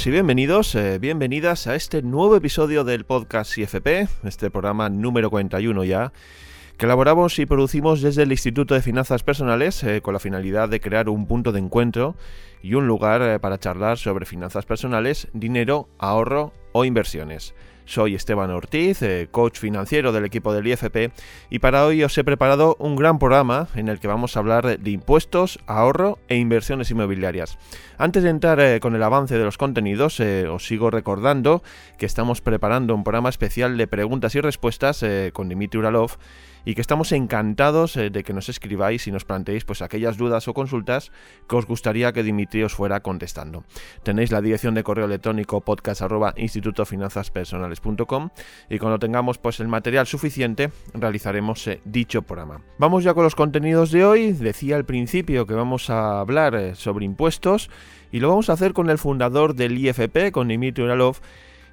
Saludos y bienvenidos, eh, bienvenidas a este nuevo episodio del podcast IFP, este programa número 41 ya, que elaboramos y producimos desde el Instituto de Finanzas Personales eh, con la finalidad de crear un punto de encuentro y un lugar eh, para charlar sobre finanzas personales, dinero, ahorro o inversiones. Soy Esteban Ortiz, eh, coach financiero del equipo del IFP, y para hoy os he preparado un gran programa en el que vamos a hablar de impuestos, ahorro e inversiones inmobiliarias. Antes de entrar eh, con el avance de los contenidos, eh, os sigo recordando que estamos preparando un programa especial de preguntas y respuestas con Dimitri Uralov y que estamos encantados de que nos escribáis y nos planteéis pues aquellas dudas o consultas que os gustaría que Dimitri os fuera contestando. Tenéis la dirección de correo electrónico podcast y cuando tengamos pues el material suficiente realizaremos eh, dicho programa. Vamos ya con los contenidos de hoy. Decía al principio que vamos a hablar eh, sobre impuestos y lo vamos a hacer con el fundador del IFP, con Dimitri Uralov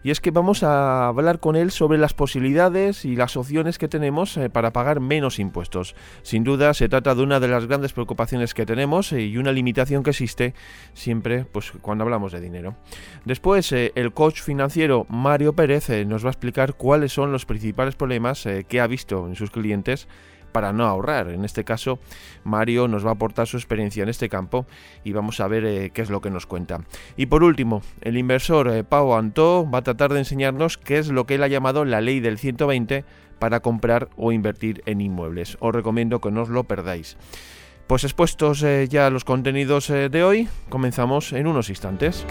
y es que vamos a hablar con él sobre las posibilidades y las opciones que tenemos eh, para pagar menos impuestos. Sin duda se trata de una de las grandes preocupaciones que tenemos eh, y una limitación que existe siempre pues, cuando hablamos de dinero. Después eh, el coach financiero Mario Pérez nos va a explicar cuáles son los principales problemas que ha visto en sus clientes para no ahorrar. En este caso, Mario nos va a aportar su experiencia en este campo y vamos a ver eh, qué es lo que nos cuenta. Y por último, el inversor eh, Pau Antó va a tratar de enseñarnos qué es lo que él ha llamado la ley del 120 para comprar o invertir en inmuebles. Os recomiendo que no os lo perdáis. Pues expuestos eh, ya los contenidos de hoy, comenzamos en unos instantes.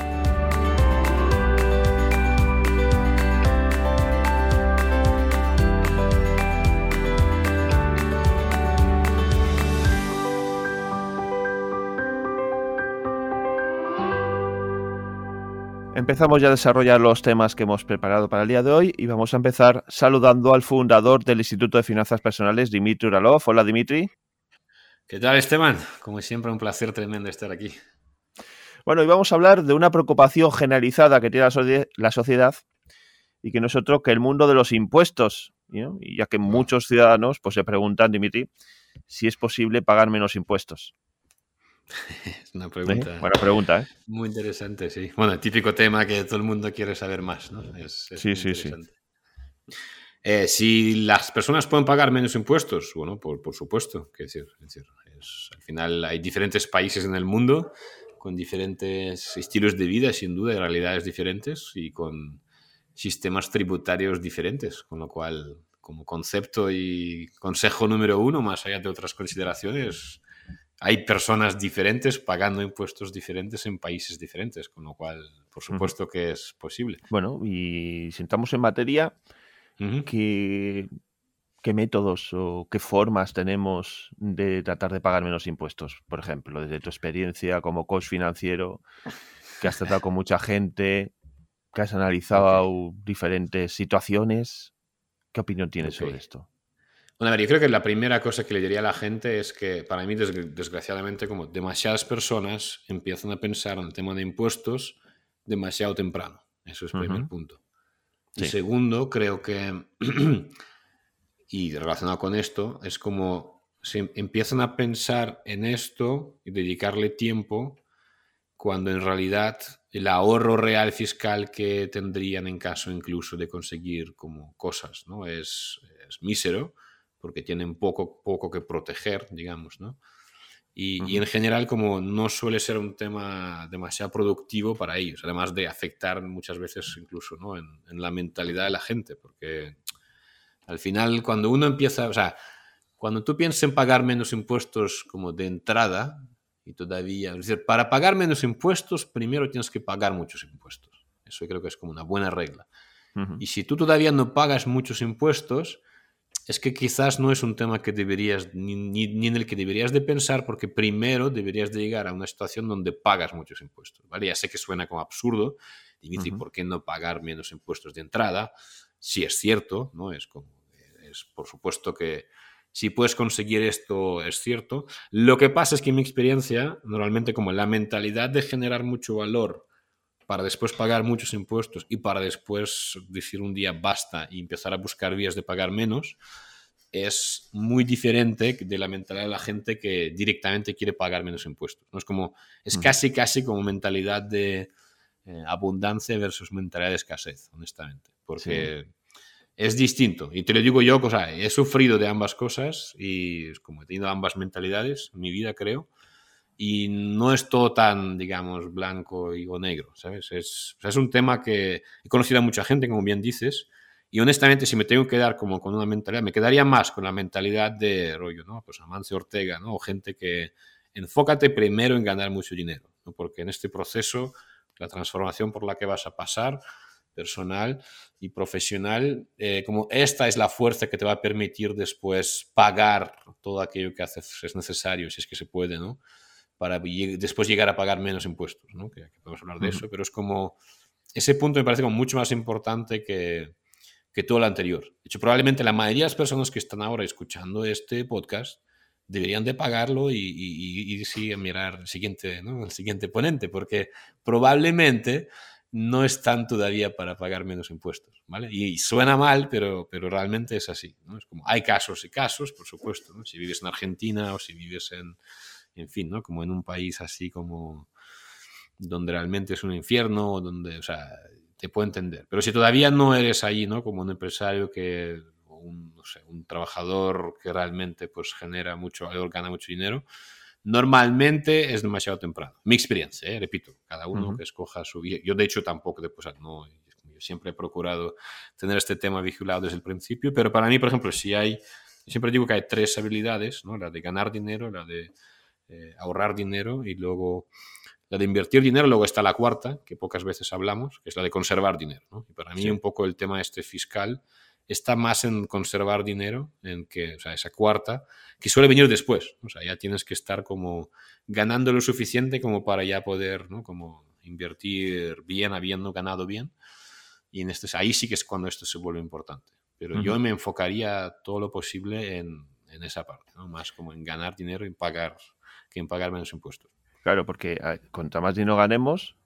Empezamos ya a desarrollar los temas que hemos preparado para el día de hoy y vamos a empezar saludando al fundador del Instituto de Finanzas Personales, Dimitri Uralov. Hola, Dimitri. ¿Qué tal, Esteban? Como siempre, un placer tremendo estar aquí. Bueno, y vamos a hablar de una preocupación generalizada que tiene la, sociedad y que no es otro que el mundo de los impuestos. Y ya que muchos ciudadanos pues, se preguntan, Dimitri, si es posible pagar menos impuestos. Es una pregunta. Buena pregunta, ¿eh? Muy interesante, sí. Bueno, típico tema que todo el mundo quiere saber más, ¿no? sí, sí, sí. Eh, si las personas pueden pagar menos impuestos, bueno, por, por supuesto. Que decir, al final hay diferentes países en el mundo con diferentes estilos de vida, sin duda, y realidades diferentes y con sistemas tributarios diferentes, con lo cual, como concepto y consejo número uno, más allá de otras consideraciones, hay personas diferentes pagando impuestos diferentes en países diferentes, con lo cual, por supuesto que es posible. Bueno, y si entramos en materia, ¿qué, métodos o qué formas tenemos de tratar de pagar menos impuestos? Por ejemplo, desde tu experiencia como coach financiero, que has tratado con mucha gente, que has analizado diferentes situaciones, ¿qué opinión tienes sobre esto? Bueno, a ver, yo creo que la primera cosa que le diría a la gente es que para mí, desgraciadamente, como demasiadas personas empiezan a pensar en el tema de impuestos demasiado temprano. Eso es el primer punto. Y segundo, creo que, y relacionado con esto, es como se empiezan a pensar en esto y dedicarle tiempo cuando en realidad el ahorro real fiscal que tendrían en caso incluso de conseguir como cosas, ¿no? Es, es mísero porque tienen poco, poco que proteger, digamos, ¿no? Y, en general, como no suele ser un tema demasiado productivo para ellos, además de afectar muchas veces incluso ¿no? en, la mentalidad de la gente, porque al final cuando uno empieza, o sea, cuando tú piensas en pagar menos impuestos como de entrada, y todavía, es decir, para pagar menos impuestos, primero tienes que pagar muchos impuestos. Eso creo que es como una buena regla. Y si tú todavía no pagas muchos impuestos, es que quizás no es un tema que deberías, ni, en el que deberías de pensar, porque primero deberías de llegar a una situación donde pagas muchos impuestos, ¿vale? Ya sé que suena como absurdo, Dimitri, ¿por qué no pagar menos impuestos de entrada? Si es cierto, ¿no? Es como, es por supuesto que si puedes conseguir esto, es cierto. Lo que pasa es que en mi experiencia, normalmente como la mentalidad de generar mucho valor para después pagar muchos impuestos y para después decir un día basta y empezar a buscar vías de pagar menos, es muy diferente de la mentalidad de la gente que directamente quiere pagar menos impuestos. ¿no? Es como, es casi, casi como mentalidad de eh, abundancia versus mentalidad de escasez, honestamente. Porque es distinto. Y te lo digo yo, o sea, he sufrido de ambas cosas y es como he tenido ambas mentalidades en mi vida, creo. Y no es todo tan, digamos, blanco y, o negro, ¿sabes? Es, es un tema que he conocido a mucha gente, como bien dices, y honestamente, si me tengo que dar como con una mentalidad, me quedaría más con la mentalidad de rollo, ¿no? Pues Amancio Ortega, ¿no? O gente que enfócate primero en ganar mucho dinero, ¿no? Porque en este proceso, la transformación por la que vas a pasar, personal y profesional, eh, como esta es la fuerza que te va a permitir después pagar todo aquello que haces es necesario, si es que se puede, ¿no? Para después llegar a pagar menos impuestos, ¿no? Que, podemos hablar de eso, pero es como, ese punto me parece como mucho más importante que, que todo lo anterior. De hecho, probablemente la mayoría de las personas que están ahora escuchando este podcast deberían de pagarlo y, y, y, a mirar el siguiente, ¿no? el siguiente ponente, porque probablemente no están todavía para pagar menos impuestos, ¿vale? Y, suena mal, pero, pero realmente es así, ¿no? Es como, hay casos y casos, por supuesto, ¿no? Si vives en Argentina o si vives en, en fin, ¿no? Como en un país así como donde realmente es un infierno, o donde, o sea, te puedo entender. Pero si todavía no eres ahí, ¿no? Como un empresario que, un, no sé, un trabajador que realmente pues genera mucho valor, gana mucho dinero, normalmente es demasiado temprano. Mi experiencia, ¿eh? repito, cada uno que escoja su vida. Yo de hecho tampoco, después, no, yo siempre he procurado tener este tema vigilado desde el principio, pero para mí, por ejemplo, si hay, siempre digo que hay tres habilidades, ¿no? La de ganar dinero, la de eh, ahorrar dinero y luego la de invertir dinero, luego está la cuarta, que pocas veces hablamos, que es la de conservar dinero. Y para mí un poco el tema este fiscal está más en conservar dinero, en que, o sea, esa cuarta, que suele venir después. O sea, ya tienes que estar como ganando lo suficiente como para ya poder, ¿no? Como invertir bien, habiendo ganado bien. Y en este, ahí sí que es cuando esto se vuelve importante. Pero yo me enfocaría todo lo posible en, en esa parte, ¿no? Más como en ganar dinero y pagar, que en pagar menos impuestos. Claro, porque cuanto más dinero ganemos,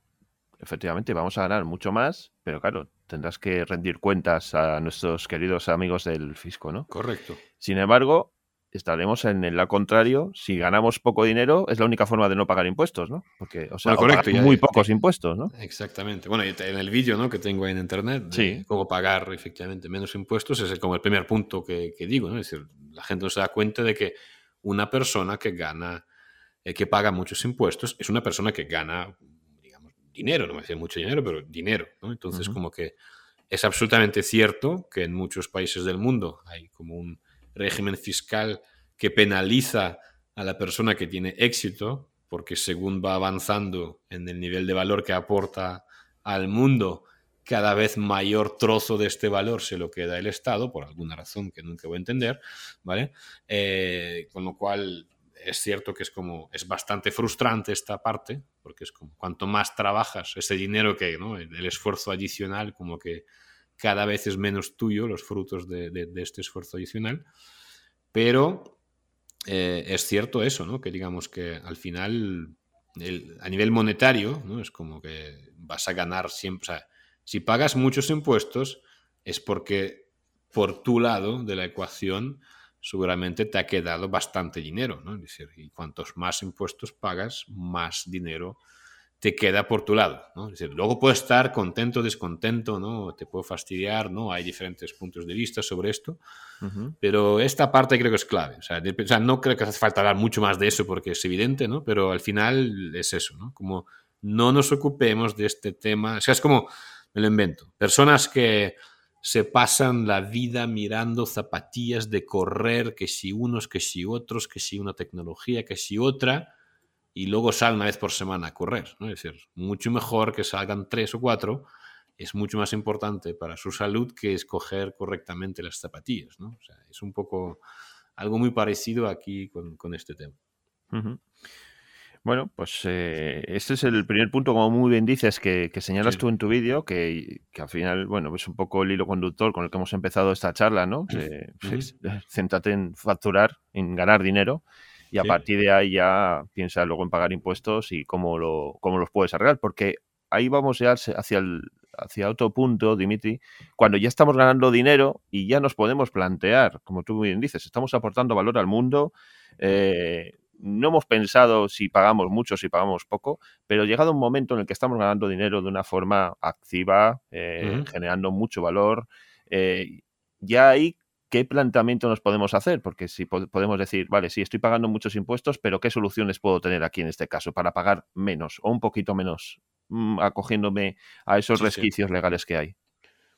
efectivamente vamos a ganar mucho más, pero claro, tendrás que rendir cuentas a nuestros queridos amigos del fisco, ¿no? Correcto. Sin embargo, estaremos en el lado contrario. Si ganamos poco dinero, es la única forma de no pagar impuestos, ¿no? Porque, o sea, muy pocos impuestos, ¿no? Exactamente. Bueno, en el vídeo ¿no? que tengo en internet, sí. cómo pagar efectivamente menos impuestos, es como el primer punto que, que digo, ¿no? Es decir, la gente no se da cuenta de que una persona que gana eh, que paga muchos impuestos, es una persona que gana, digamos, dinero, no me decía mucho dinero, pero dinero, ¿no? Entonces, como que es absolutamente cierto que en muchos países del mundo hay como un régimen fiscal que penaliza a la persona que tiene éxito, porque según va avanzando en el nivel de valor que aporta al mundo, cada vez mayor trozo de este valor se lo queda el Estado, por alguna razón que nunca voy a entender, ¿vale? Eh, con lo cual es cierto que es como, es bastante frustrante esta parte, porque es como, cuanto más trabajas, ese dinero que, ¿no? El, esfuerzo adicional, como que cada vez es menos tuyo los frutos de, este esfuerzo adicional, pero eh, es cierto eso, ¿no? Que digamos que al final, a nivel monetario, ¿no? Es como que vas a ganar siempre, si pagas muchos impuestos, es porque por tu lado de la ecuación, seguramente te ha quedado bastante dinero, ¿no? Es decir, y cuantos más impuestos pagas, más dinero te queda por tu lado, ¿no? Es decir, luego puedes estar contento, descontento, ¿no? Te puedo fastidiar, ¿no? Hay diferentes puntos de vista sobre esto, pero esta parte creo que es clave. O sea, no creo que hace falta hablar mucho más de eso porque es evidente, ¿no? Pero al final es eso, ¿no? Como no nos ocupemos de este tema, o sea, es como, me lo invento, personas que se pasan la vida mirando zapatillas de correr, que si unos, que si otros, que si una tecnología, que si otra, y luego salen una vez por semana a correr. ¿no? Es decir, mucho mejor que salgan tres o cuatro, es mucho más importante para su salud que escoger correctamente las zapatillas. es un poco algo muy parecido aquí con este tema. Bueno, pues eh, este es el primer punto, como muy bien dices, que, señalas tú en tu vídeo, que, al final, bueno, es un poco el hilo conductor con el que hemos empezado esta charla, ¿no? Pues, céntrate en facturar, en ganar dinero, y a partir de ahí ya piensa luego en pagar impuestos y cómo, lo, cómo los puedes arreglar, porque ahí vamos ya hacia, el, hacia otro punto, Dimitri, cuando ya estamos ganando dinero y ya nos podemos plantear, como tú bien dices, estamos aportando valor al mundo, eh, no hemos pensado si pagamos mucho, si pagamos poco, pero llegado un momento en el que estamos ganando dinero de una forma activa, eh, generando mucho valor, eh, ya ahí, ¿qué planteamiento nos podemos hacer? Porque si podemos decir, vale, sí, estoy pagando muchos impuestos, pero ¿qué soluciones puedo tener aquí en este caso para pagar menos o un poquito menos, mm, acogiéndome a esos resquicios legales que hay?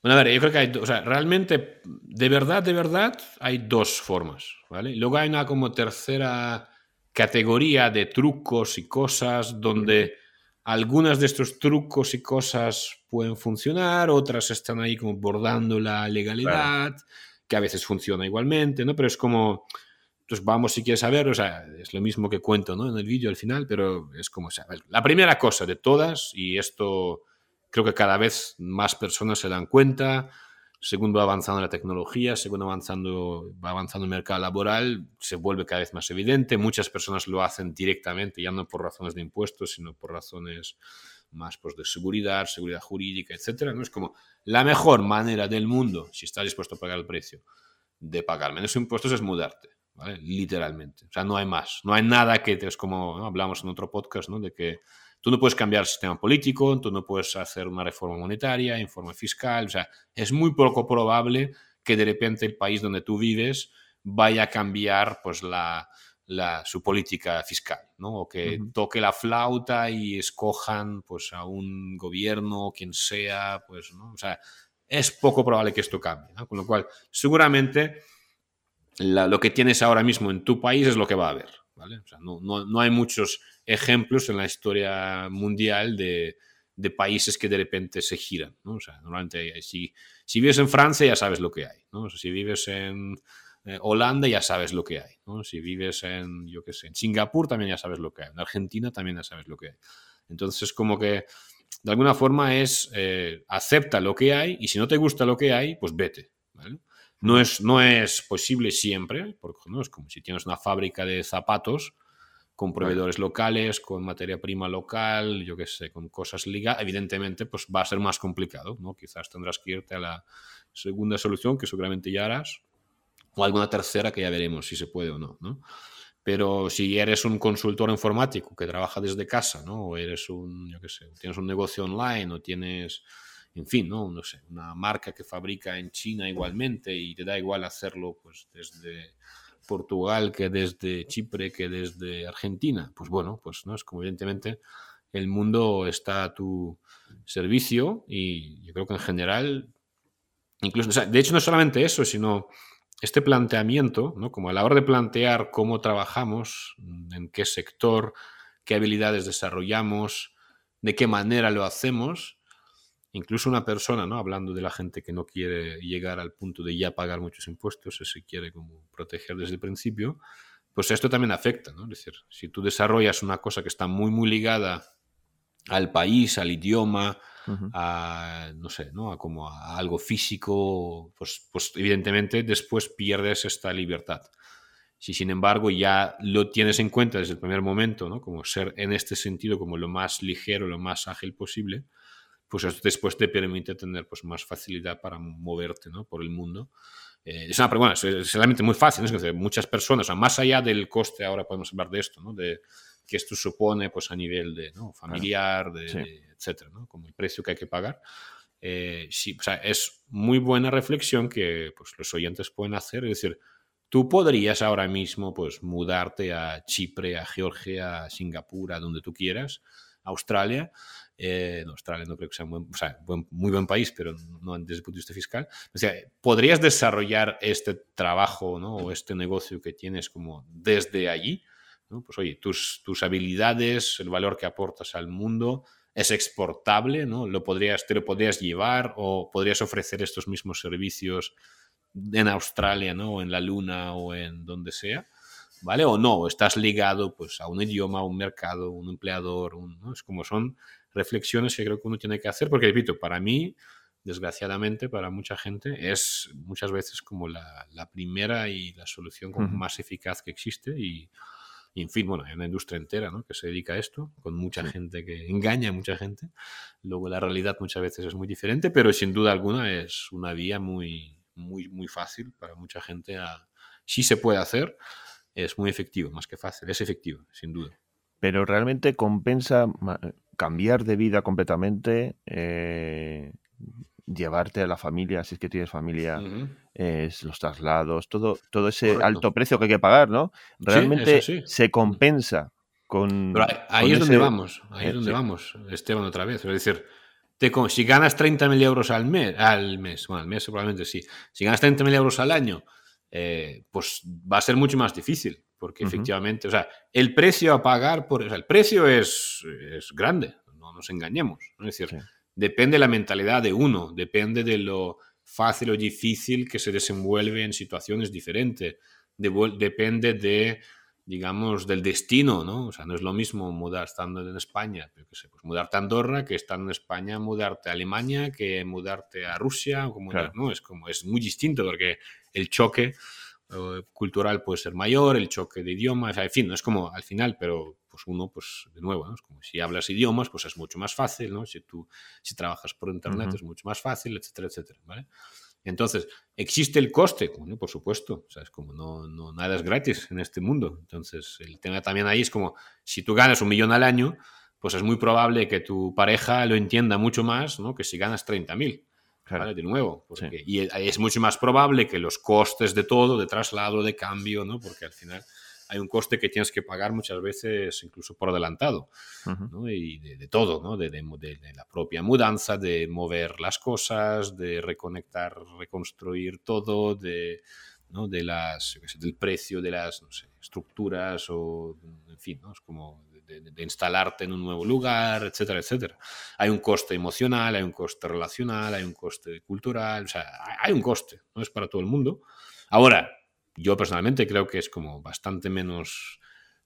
Bueno, a ver, yo creo que hay, o sea, realmente, de verdad, de verdad, hay dos formas, ¿vale? Luego hay una como tercera categoría de trucos y cosas donde algunas de estos trucos y cosas pueden funcionar, otras están ahí como bordando la legalidad, que a veces funciona igualmente, ¿no? Pero es como, pues vamos si quieres saber, o sea, es lo mismo que cuento, ¿no? En el vídeo al final, pero es como, o sea, la primera cosa de todas, y esto creo que cada vez más personas se dan cuenta, según va avanzando la tecnología, según avanzando, va avanzando el mercado laboral, se vuelve cada vez más evidente. Muchas personas lo hacen directamente, ya no por razones de impuestos, sino por razones más pues, de seguridad, seguridad jurídica, etc. ¿no? Es como la mejor manera del mundo, si estás dispuesto a pagar el precio, de pagar menos impuestos es mudarte. ¿vale? Literalmente. O sea, no hay más. No hay nada que, es como hablamos en otro podcast, ¿no? de que Tú no puedes cambiar el sistema político, tú no puedes hacer una reforma monetaria, informe fiscal, o sea, es muy poco probable que de repente el país donde tú vives vaya a cambiar pues la, su política fiscal, ¿no? O que toque la flauta y escojan pues a un gobierno, quien sea, pues, ¿no? O sea, es poco probable que esto cambie, ¿no? Con lo cual, seguramente lo que tienes ahora mismo en tu país es lo que va a haber, ¿vale? O sea, no, no, no hay muchos ejemplos en la historia mundial de, países que de repente se giran. ¿no? O sea, normalmente si, si vives en Francia ya sabes lo que hay. ¿no? si vives en eh, Holanda ya sabes lo que hay. ¿no? Si vives en, yo qué sé, en Singapur también ya sabes lo que hay. En Argentina también ya sabes lo que hay. Entonces, como que de alguna forma es eh, acepta lo que hay y si no te gusta lo que hay, pues vete. No es, no es posible siempre, porque ¿no? es como si tienes una fábrica de zapatos con proveedores locales, con materia prima local, yo qué sé, con cosas ligadas, evidentemente pues va a ser más complicado, ¿no? Quizás tendrás que irte a la segunda solución, que seguramente ya harás, o alguna tercera que ya veremos si se puede o no, ¿no? Pero si eres un consultor informático que trabaja desde casa, ¿no? O eres un, yo qué sé, tienes un negocio online o tienes, en fin, ¿no? No sé, una marca que fabrica en China igualmente y te da igual hacerlo pues desde Portugal que desde Chipre que desde Argentina. Pues bueno, pues no es como evidentemente el mundo está a tu servicio y yo creo que en general, incluso, de hecho no solamente eso, sino este planteamiento, ¿no? como a la hora de plantear cómo trabajamos, en qué sector, qué habilidades desarrollamos, de qué manera lo hacemos, incluso una persona, ¿no? Hablando de la gente que no quiere llegar al punto de ya pagar muchos impuestos, se quiere como proteger desde el principio, pues esto también afecta, ¿no? Es decir, si tú desarrollas una cosa que está muy, muy ligada al país, al idioma, a, no sé, ¿no? A como a algo físico, pues, pues evidentemente después pierdes esta libertad. Si sin embargo ya lo tienes en cuenta desde el primer momento, ¿no? Como ser en este sentido como lo más ligero, lo más ágil posible, pues esto después te permite tener pues, más facilidad para moverte ¿no? por el mundo. Eh, es una pregunta, es, realmente muy fácil, ¿no? muchas personas, más allá del coste, ahora podemos hablar de esto, ¿no? de que esto supone pues, a nivel de ¿no? familiar, de, etcétera, ¿no? como el precio que hay que pagar. Eh, sí, o sea, es muy buena reflexión que pues, los oyentes pueden hacer, es decir, tú podrías ahora mismo pues, mudarte a Chipre, a Georgia, a Singapur, a donde tú quieras, Australia, eh, Australia no creo que sea, un muy buen país, pero no desde el punto de vista fiscal. O sea, ¿podrías desarrollar este trabajo ¿no? o este negocio que tienes como desde allí? ¿no? Pues oye, tus, tus habilidades, el valor que aportas al mundo, es exportable, ¿no? Lo podrías, te lo podrías llevar o podrías ofrecer estos mismos servicios en Australia, ¿no? O en la Luna o en donde sea, ¿vale? O no, estás ligado pues a un idioma, a un mercado, un empleador, ¿no? Es como son reflexiones que creo que uno tiene que hacer, porque repito, para mí, desgraciadamente, para mucha gente, es muchas veces como la, primera y la solución más eficaz que existe y, en fin, bueno, hay una industria entera ¿no? que se dedica a esto, con mucha gente que engaña a mucha gente. Luego la realidad muchas veces es muy diferente, pero sin duda alguna es una vía muy, muy, muy fácil para mucha gente. A, sí se puede hacer, es muy efectivo, más que fácil, es efectivo, sin duda. Pero realmente compensa cambiar de vida completamente, eh, llevarte a la familia, si es que tienes familia, es los traslados, todo, todo ese alto precio que hay que pagar, ¿no? Realmente se compensa con. ahí, es donde vamos, ahí es donde vamos, Esteban, otra vez. Es decir, te, si ganas 30.000 euros al mes, al mes, bueno, al mes probablemente sí, si ganas 30.000 euros al año, eh, pues va a ser mucho más difícil, porque efectivamente, o sea, el precio a pagar por, o sea, el precio es, es grande, no nos engañemos, es decir, depende de la mentalidad de uno, depende de lo fácil o difícil que se desenvuelve en situaciones diferentes, depende de digamos, del destino, ¿no? O sea, no es lo mismo mudar estando en España, pero qué sé, pues mudarte a Andorra, que estando en España, mudarte a Alemania, que mudarte a Rusia, o como, ¿no? Es como, es muy distinto porque el choque eh, cultural puede ser mayor, el choque de idiomas, en fin, no es como al final, pero pues uno, pues de nuevo, ¿no? es como si hablas idiomas, pues es mucho más fácil, ¿no? Si tú, si trabajas por internet es mucho más fácil, etcétera, etcétera, ¿vale? Entonces, ¿existe el coste? Bueno, por supuesto, o sea, es como no, no, nada es gratis en este mundo. Entonces, el tema también ahí es como, si tú ganas un millón al año, pues es muy probable que tu pareja lo entienda mucho más ¿no? que si ganas 30.000. mil. De nuevo. Y es mucho más probable que los costes de todo, de traslado, de cambio, ¿no? porque al final hay un coste que tienes que pagar muchas veces incluso por adelantado, ¿no? y de, todo, ¿no? De, de, la propia mudanza, de mover las cosas, de reconectar, reconstruir todo, de, ¿no? de las, del precio de las estructuras o, en fin, ¿no? es como de, instalarte en un nuevo lugar, etcétera, etcétera. Hay un coste emocional, hay un coste relacional, hay un coste cultural, o sea, hay un coste, no es para todo el mundo. Ahora, yo personalmente creo que es como bastante menos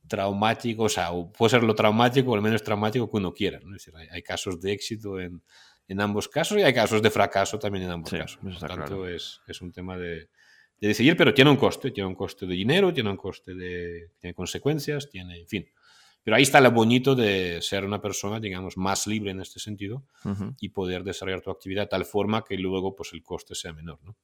traumático, o sea, puede ser lo traumático o lo menos traumático que uno quiera. ¿no? Es decir, hay, casos de éxito en, en, ambos casos y hay casos de fracaso también en ambos casos. Por lo tanto, es, es, un tema de, de, decidir, pero tiene un coste, tiene un coste de dinero, tiene un coste de tiene consecuencias, tiene, en fin. Pero ahí está lo bonito de ser una persona, digamos, más libre en este sentido y poder desarrollar tu actividad de tal forma que luego pues, el coste sea menor. ¿no?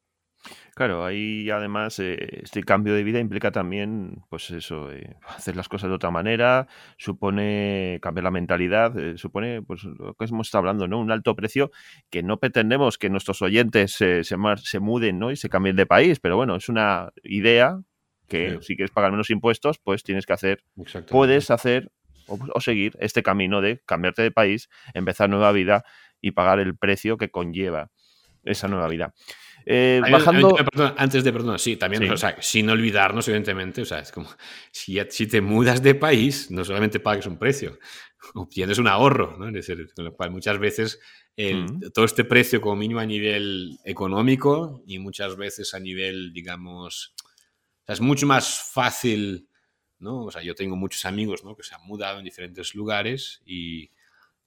Claro, ahí además eh, este cambio de vida implica también, pues eso, eh, hacer las cosas de otra manera, supone cambiar la mentalidad, eh, supone, pues lo que hemos estado hablando, ¿no? Un alto precio que no pretendemos que nuestros oyentes se, se muden, ¿no? Y se cambien de país, pero bueno, es una idea que si quieres pagar menos impuestos, pues tienes que hacer, puedes hacer o, o seguir este camino de cambiarte de país, empezar nueva vida y pagar el precio que conlleva esa nueva vida. Eh, bajando... antes de, perdón, sí, también, o sea, sin olvidarnos, evidentemente, o sea, es como, si, si te mudas de país, no solamente pagues un precio, obtienes un ahorro, ¿no? Es decir, con lo cual muchas veces mm. todo este precio como mínimo a nivel económico y muchas veces a nivel, digamos, o sea, es mucho más fácil, ¿no? O sea, yo tengo muchos amigos, ¿no? Que se han mudado en diferentes lugares y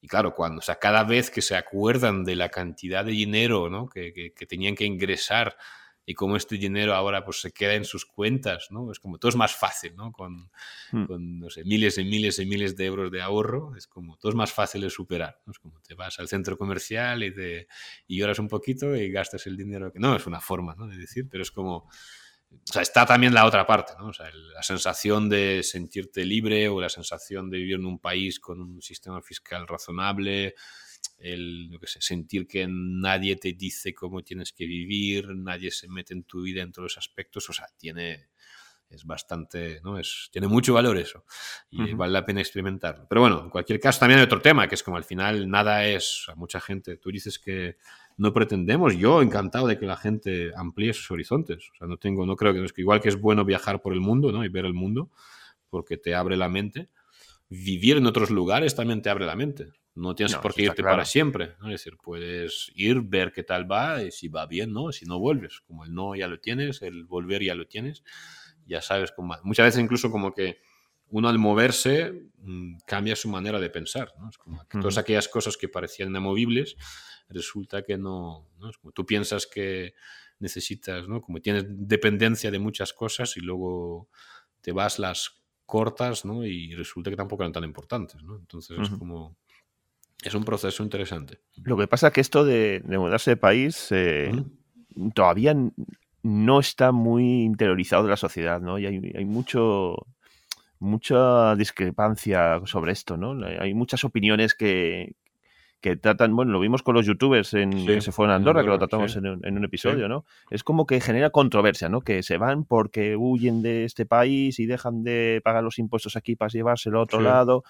y claro, cuando, o sea, cada vez que se acuerdan de la cantidad de dinero ¿no? que, que, tenían que ingresar y cómo este dinero ahora pues se queda en sus cuentas, ¿no? Es como todo es más fácil, ¿no? Con, hmm. con no sé, miles y miles y miles de euros de ahorro, es como todo es más fácil de superar, ¿no? Es como te vas al centro comercial y, te, y lloras un poquito y gastas el dinero que no es una forma, ¿no? De decir, pero es como o sea, está también la otra parte, ¿no? O sea, la sensación de sentirte libre o la sensación de vivir en un país con un sistema fiscal razonable, el no sé, sentir que nadie te dice cómo tienes que vivir, nadie se mete en tu vida en todos los aspectos, o sea, tiene, es bastante, ¿no? Es, tiene mucho valor eso y vale la pena experimentarlo. Pero bueno, en cualquier caso también hay otro tema, que es como al final nada es, a mucha gente, tú dices que no pretendemos, yo encantado de que la gente amplíe sus horizontes, o sea, no tengo, no creo que, es que igual que es bueno viajar por el mundo, ¿no? Y ver el mundo, porque te abre la mente, vivir en otros lugares también te abre la mente. No tienes por qué irte para siempre. ¿no? Es decir, puedes ir, ver qué tal va, y si va bien, ¿no? Si no vuelves. Como el no ya lo tienes, el volver ya lo tienes ya sabes cómo. Muchas veces incluso como que uno al moverse mm, cambia su manera de pensar. ¿no? Es como que todas aquellas cosas que parecían inamovibles resulta que no, ¿no? Es como tú piensas que necesitas, ¿no? Como tienes dependencia de muchas cosas y luego te vas las cortas, ¿no? Y resulta que tampoco eran tan importantes, ¿no? Entonces es como... Es un proceso interesante. Lo que pasa es que esto de, mudarse de país eh, todavía no está muy interiorizado de la sociedad, ¿no? Y hay, hay mucho, mucha discrepancia sobre esto, ¿no? Hay muchas opiniones que, que tratan, bueno, lo vimos con los youtubers en, que se fueron a Andorra, que lo tratamos en, un, episodio, ¿no? Es como que genera controversia, ¿no? Que se van porque huyen de este país y dejan de pagar los impuestos aquí para llevárselo a otro lado,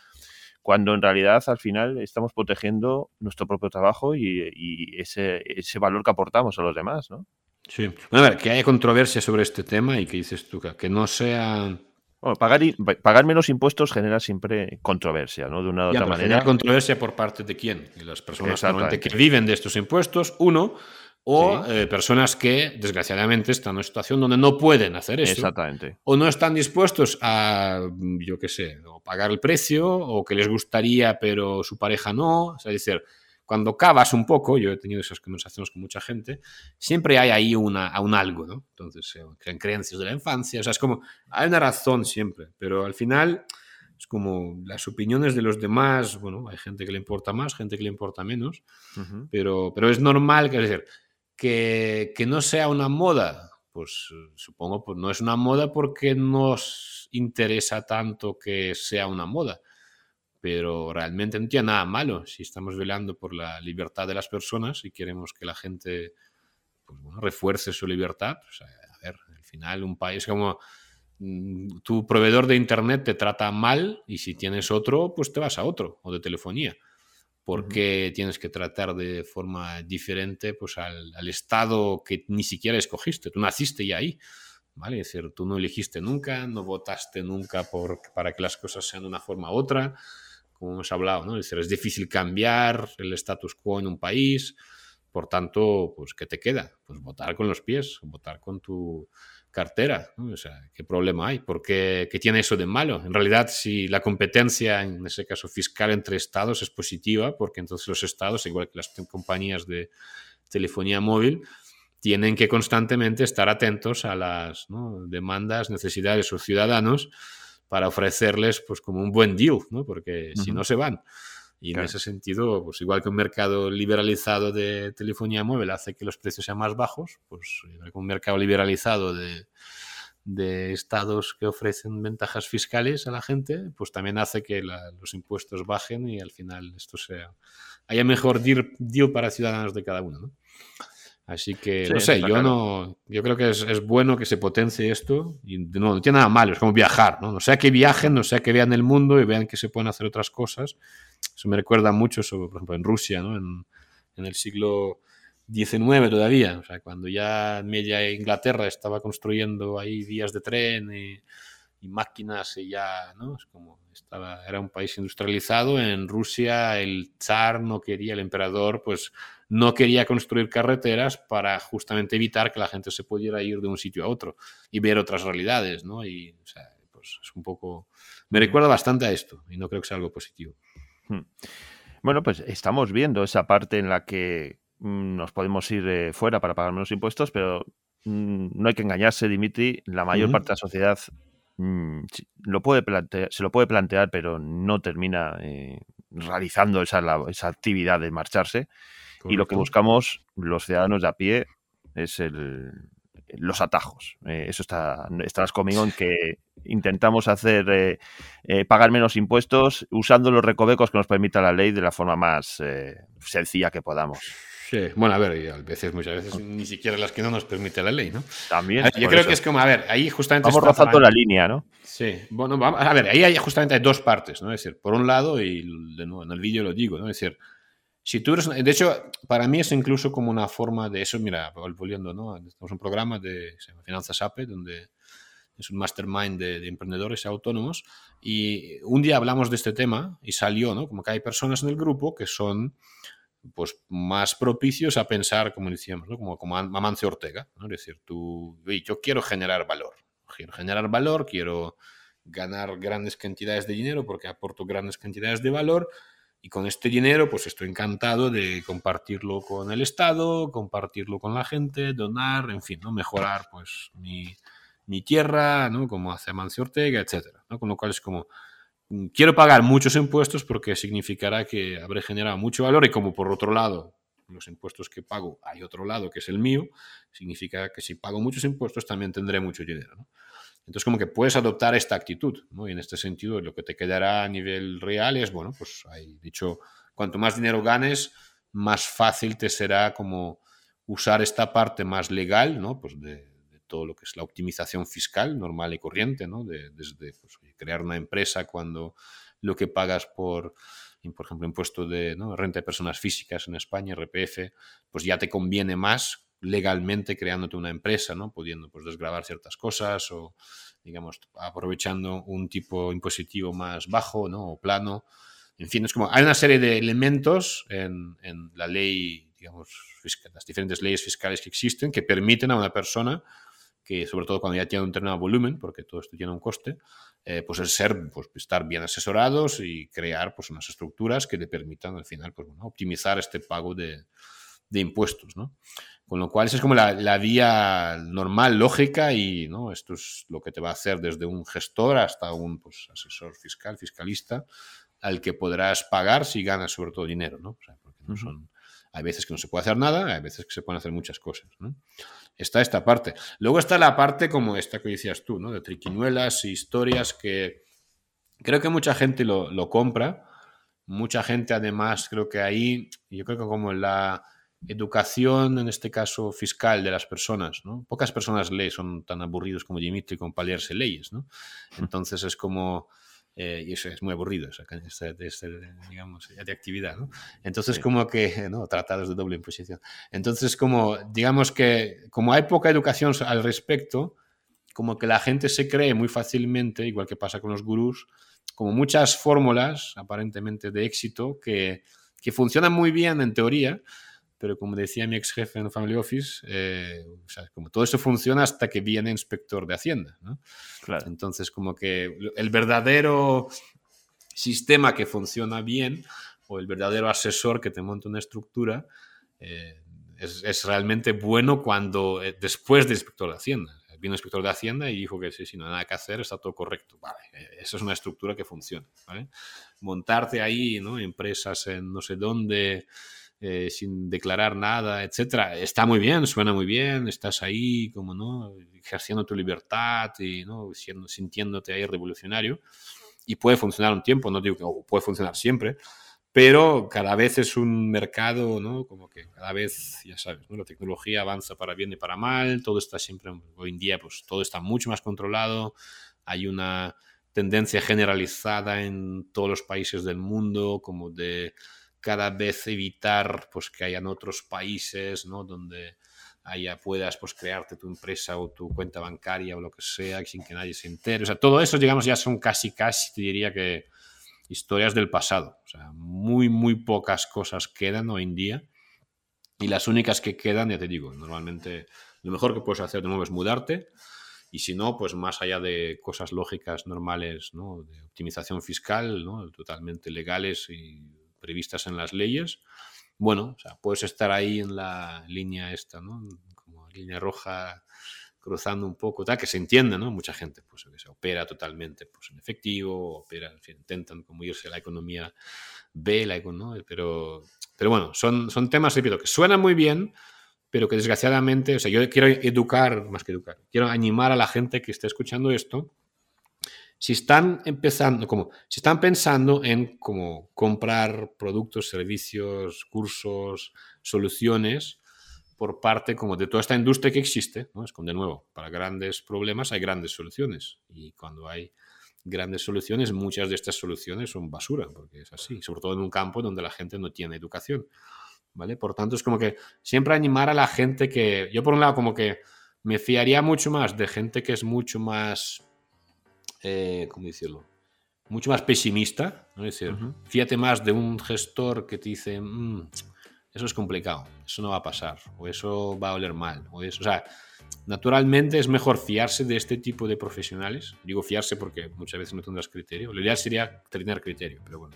cuando en realidad al final estamos protegiendo nuestro propio trabajo y, ese, ese valor que aportamos a los demás, ¿no? Sí. Bueno, a ver, que haya controversia sobre este tema y que dices tú, que no sea pagar, pagar menos impuestos genera siempre controversia, ¿no? De una u otra manera. Genera controversia por parte de quién? De las personas que viven de estos impuestos, uno, o eh, personas que, desgraciadamente, están en una situación donde no pueden hacer eso. Exactamente. O no están dispuestos a, yo qué sé, o pagar el precio, o que les gustaría, pero su pareja no. O sea, es decir, cuando cavas un poco, yo he tenido esas conversaciones con mucha gente, siempre hay ahí una, un algo, ¿no? Entonces, en creencias de la infancia, o sea, es como, hay una razón siempre, pero al final es como las opiniones de los demás, bueno, hay gente que le importa más, gente que le importa menos, pero, pero es normal, que, es decir, que, que no sea una moda, pues supongo, pues no es una moda porque nos interesa tanto que sea una moda pero realmente no tiene nada malo si estamos velando por la libertad de las personas y queremos que la gente pues, refuerce su libertad. Pues, a ver, al final un país como mm, tu proveedor de internet te trata mal y si tienes otro, pues te vas a otro o de telefonía. porque tienes que tratar de forma diferente pues, al, al, estado que ni siquiera escogiste? Tú naciste ya ahí. ¿Vale? Es decir, tú no elegiste nunca, no votaste nunca por, para que las cosas sean de una forma u otra como hemos hablado, ¿no? Es, decir, es difícil cambiar el status quo en un país, por tanto, pues, ¿qué te queda? Pues votar con los pies, votar con tu cartera, O sea, ¿qué problema hay? ¿Por qué, qué tiene eso de malo? En realidad, si la competencia, en ese caso fiscal entre estados, es positiva, porque entonces los estados, igual que las compañías de telefonía móvil, tienen que constantemente estar atentos a las demandas, necesidades de sus ciudadanos para ofrecerles pues como un buen deal, ¿no? Porque si no se van. Y en ese sentido, pues igual que un mercado liberalizado de telefonía móvil hace que los precios sean más bajos, pues igual que un mercado liberalizado de, de estados que ofrecen ventajas fiscales a la gente, pues también hace que los impuestos bajen y al final esto sea haya mejor deal, deal para ciudadanos de cada uno, ¿no? Así que, no sé, yo no. Yo creo que es, bueno que se potencie esto. Y no, no tiene nada malo, es como viajar, ¿no? No sea que viajen, no sea que vean el mundo y vean que se pueden hacer otras cosas. Eso me recuerda mucho, sobre, por ejemplo, en Rusia, ¿no? En, en el siglo XIX todavía. O sea, cuando ya media Inglaterra estaba construyendo ahí vías de tren y, y máquinas y ya, ¿no? Es como estaba, era un país industrializado. En Rusia el zar no quería, el emperador, pues no quería construir carreteras para justamente evitar que la gente se pudiera ir de un sitio a otro y ver otras realidades, ¿no? Y, o sea, pues es un poco... Me recuerda bastante a esto y no creo que sea algo positivo. Hmm. Bueno, pues estamos viendo esa parte en la que mm, nos podemos ir eh, fuera para pagar menos impuestos, pero mm, no hay que engañarse, Dimitri. La mayor parte de la sociedad mm, lo puede se lo puede plantear, pero no termina eh, realizando esa, esa actividad de marcharse. Y lo que buscamos los ciudadanos de a pie es el, los atajos. Eh, eso está, estarás conmigo en que intentamos hacer eh, eh, pagar menos impuestos usando los recovecos que nos permita la ley de la forma más sencilla que podamos. Sí, bueno, a ver, a veces, muchas veces ni siquiera las que no nos permite la ley, ¿no? También. Yo creo que es como, a ver, ahí justamente. Vamos rozando la línea, ¿no? Sí, bueno, vamos, a ver, ahí hay justamente hay dos partes, ¿no? Es decir, por un lado, y de nuevo en el vídeo lo digo, ¿no? Es decir, si tú eres, de hecho, para mí es incluso como una forma de eso, mira, volviendo, ¿no? En un programa de se llama Finanzas APE, donde es un mastermind de, emprendedores autónomos, y un día hablamos de este tema y salió, ¿no? Como que hay personas en el grupo que son pues más propicios a pensar, como decíamos, ¿no? como, como Amancio Ortega, ¿no? es decir, tú, yo quiero generar valor, quiero generar valor, quiero ganar grandes cantidades de dinero porque aporto grandes cantidades de valor, y con este dinero, pues estoy encantado de compartirlo con el Estado, compartirlo con la gente, donar, en fin, ¿no? mejorar pues mi, tierra, ¿no? como hace Amancio Ortega, etcétera. ¿no? Con lo cual es como, quiero pagar muchos impuestos porque significará que habré generado mucho valor y como por otro lado los impuestos que pago hay otro lado que es el mío, significa que si pago muchos impuestos también tendré mucho dinero. Entonces, como que puedes adoptar esta actitud, ¿no? Y en este sentido, lo que te quedará a nivel real es, bueno, pues hay dicho, cuanto más dinero ganes, más fácil te será como usar esta parte más legal, ¿no? Pues de, todo lo que es la optimización fiscal normal y corriente, ¿no? De, desde pues, crear una empresa cuando lo que pagas por, por ejemplo, impuesto de renta de personas físicas en España, RPF, pues ya te conviene más legalmente creándote una empresa, ¿no? Pudiendo pues, desgravar ciertas cosas o, digamos, aprovechando un tipo impositivo más bajo, ¿no? O plano. En fin, es como, hay una serie de elementos en, en la ley, digamos, fiscal, las diferentes leyes fiscales que existen que permiten a una persona que sobre todo cuando ya tiene un determinado volumen, porque todo esto tiene un coste, eh, pues el ser, pues estar bien asesorados y crear pues unas estructuras que le permitan al final pues, bueno, optimizar este pago de, de impuestos, ¿no? Con lo cual, esa es como la, vía normal, lógica, y ¿no? esto es lo que te va a hacer desde un gestor hasta un pues, asesor fiscal, fiscalista, al que podrás pagar si ganas sobre todo dinero, ¿no? porque no son, hay veces que no se puede hacer nada, hay veces que se pueden hacer muchas cosas, ¿no? Está esta parte. Luego está la parte como esta que decías tú, ¿no? De triquiñuelas y historias que creo que mucha gente lo, lo compra, mucha gente además creo que ahí, yo creo que como la educación, en este caso fiscal, de las personas. ¿no? Pocas personas leen, son tan aburridos como Dimitri con paliarse leyes. ¿no? Entonces es como... Eh, y eso es muy aburrido, esa, digamos, de actividad. ¿no? Entonces, como que, ¿no? Tratados de doble imposición. Entonces, como, digamos que, como hay poca educación al respecto, como que la gente se cree muy fácilmente, igual que pasa con los gurús, como muchas fórmulas aparentemente de éxito que, que funcionan muy bien en teoría, pero como decía mi ex jefe en Family Office, eh, como todo eso funciona hasta que viene inspector de Hacienda. Entonces, como que el verdadero sistema que funciona bien o el verdadero asesor que te monta una estructura eh, es, realmente bueno cuando eh, después del inspector de Hacienda. Vino el inspector de Hacienda y dijo que sí, si no hay nada que hacer, está todo correcto. Vale, eso es una estructura que funciona. Montarte ahí, ¿no? Empresas en no sé dónde, eh, sin declarar nada, etcétera, está muy bien, suena muy bien, estás ahí, como no, ejerciendo tu libertad y no, siendo, sintiéndote ahí revolucionario. Y puede funcionar un tiempo, no digo que puede funcionar siempre, pero cada vez es un mercado, ¿no? Como que cada vez, ya sabes, ¿no? la tecnología avanza para bien y para mal, todo está siempre, hoy en día, pues todo está mucho más controlado, hay una tendencia generalizada en todos los países del mundo, como de cada vez evitar pues, que hayan otros países ¿no? donde haya, puedas pues, crearte tu empresa o tu cuenta bancaria o lo que sea sin que nadie se entere. O sea, todo eso, digamos, ya son casi, casi, te diría que historias del pasado. O sea, muy, muy pocas cosas quedan hoy en día. Y las únicas que quedan, ya te digo, normalmente lo mejor que puedes hacer de nuevo es mudarte. Y si no, pues más allá de cosas lógicas normales, ¿no? De optimización fiscal, ¿no? Totalmente legales y previstas en las leyes, bueno, o sea, puedes estar ahí en la línea esta, ¿no? Como línea roja cruzando un poco, tal, que se entiende, ¿no? Mucha gente, pues, que se opera totalmente pues, en efectivo, opera, en fin, intentan como irse a la economía B, la, ¿no? Pero, pero bueno, son, son temas, repito, que suenan muy bien, pero que desgraciadamente, o sea, yo quiero educar, más que educar, quiero animar a la gente que esté escuchando esto si están empezando, como, si están pensando en como comprar productos, servicios, cursos, soluciones por parte como de toda esta industria que existe, ¿no? es como de nuevo, para grandes problemas hay grandes soluciones y cuando hay grandes soluciones, muchas de estas soluciones son basura, porque es así, sobre todo en un campo donde la gente no tiene educación, ¿vale? Por tanto, es como que siempre animar a la gente que, yo por un lado como que me fiaría mucho más de gente que es mucho más eh, ¿cómo decirlo? Mucho más pesimista, ¿no? Es decir, fíjate más de un gestor que te dice, mm, eso es complicado, eso no va a pasar, o eso va a oler mal, o eso, o sea, naturalmente es mejor fiarse de este tipo de profesionales. Digo fiarse porque muchas veces no tendrás criterio. Lo ideal sería tener criterio, pero bueno,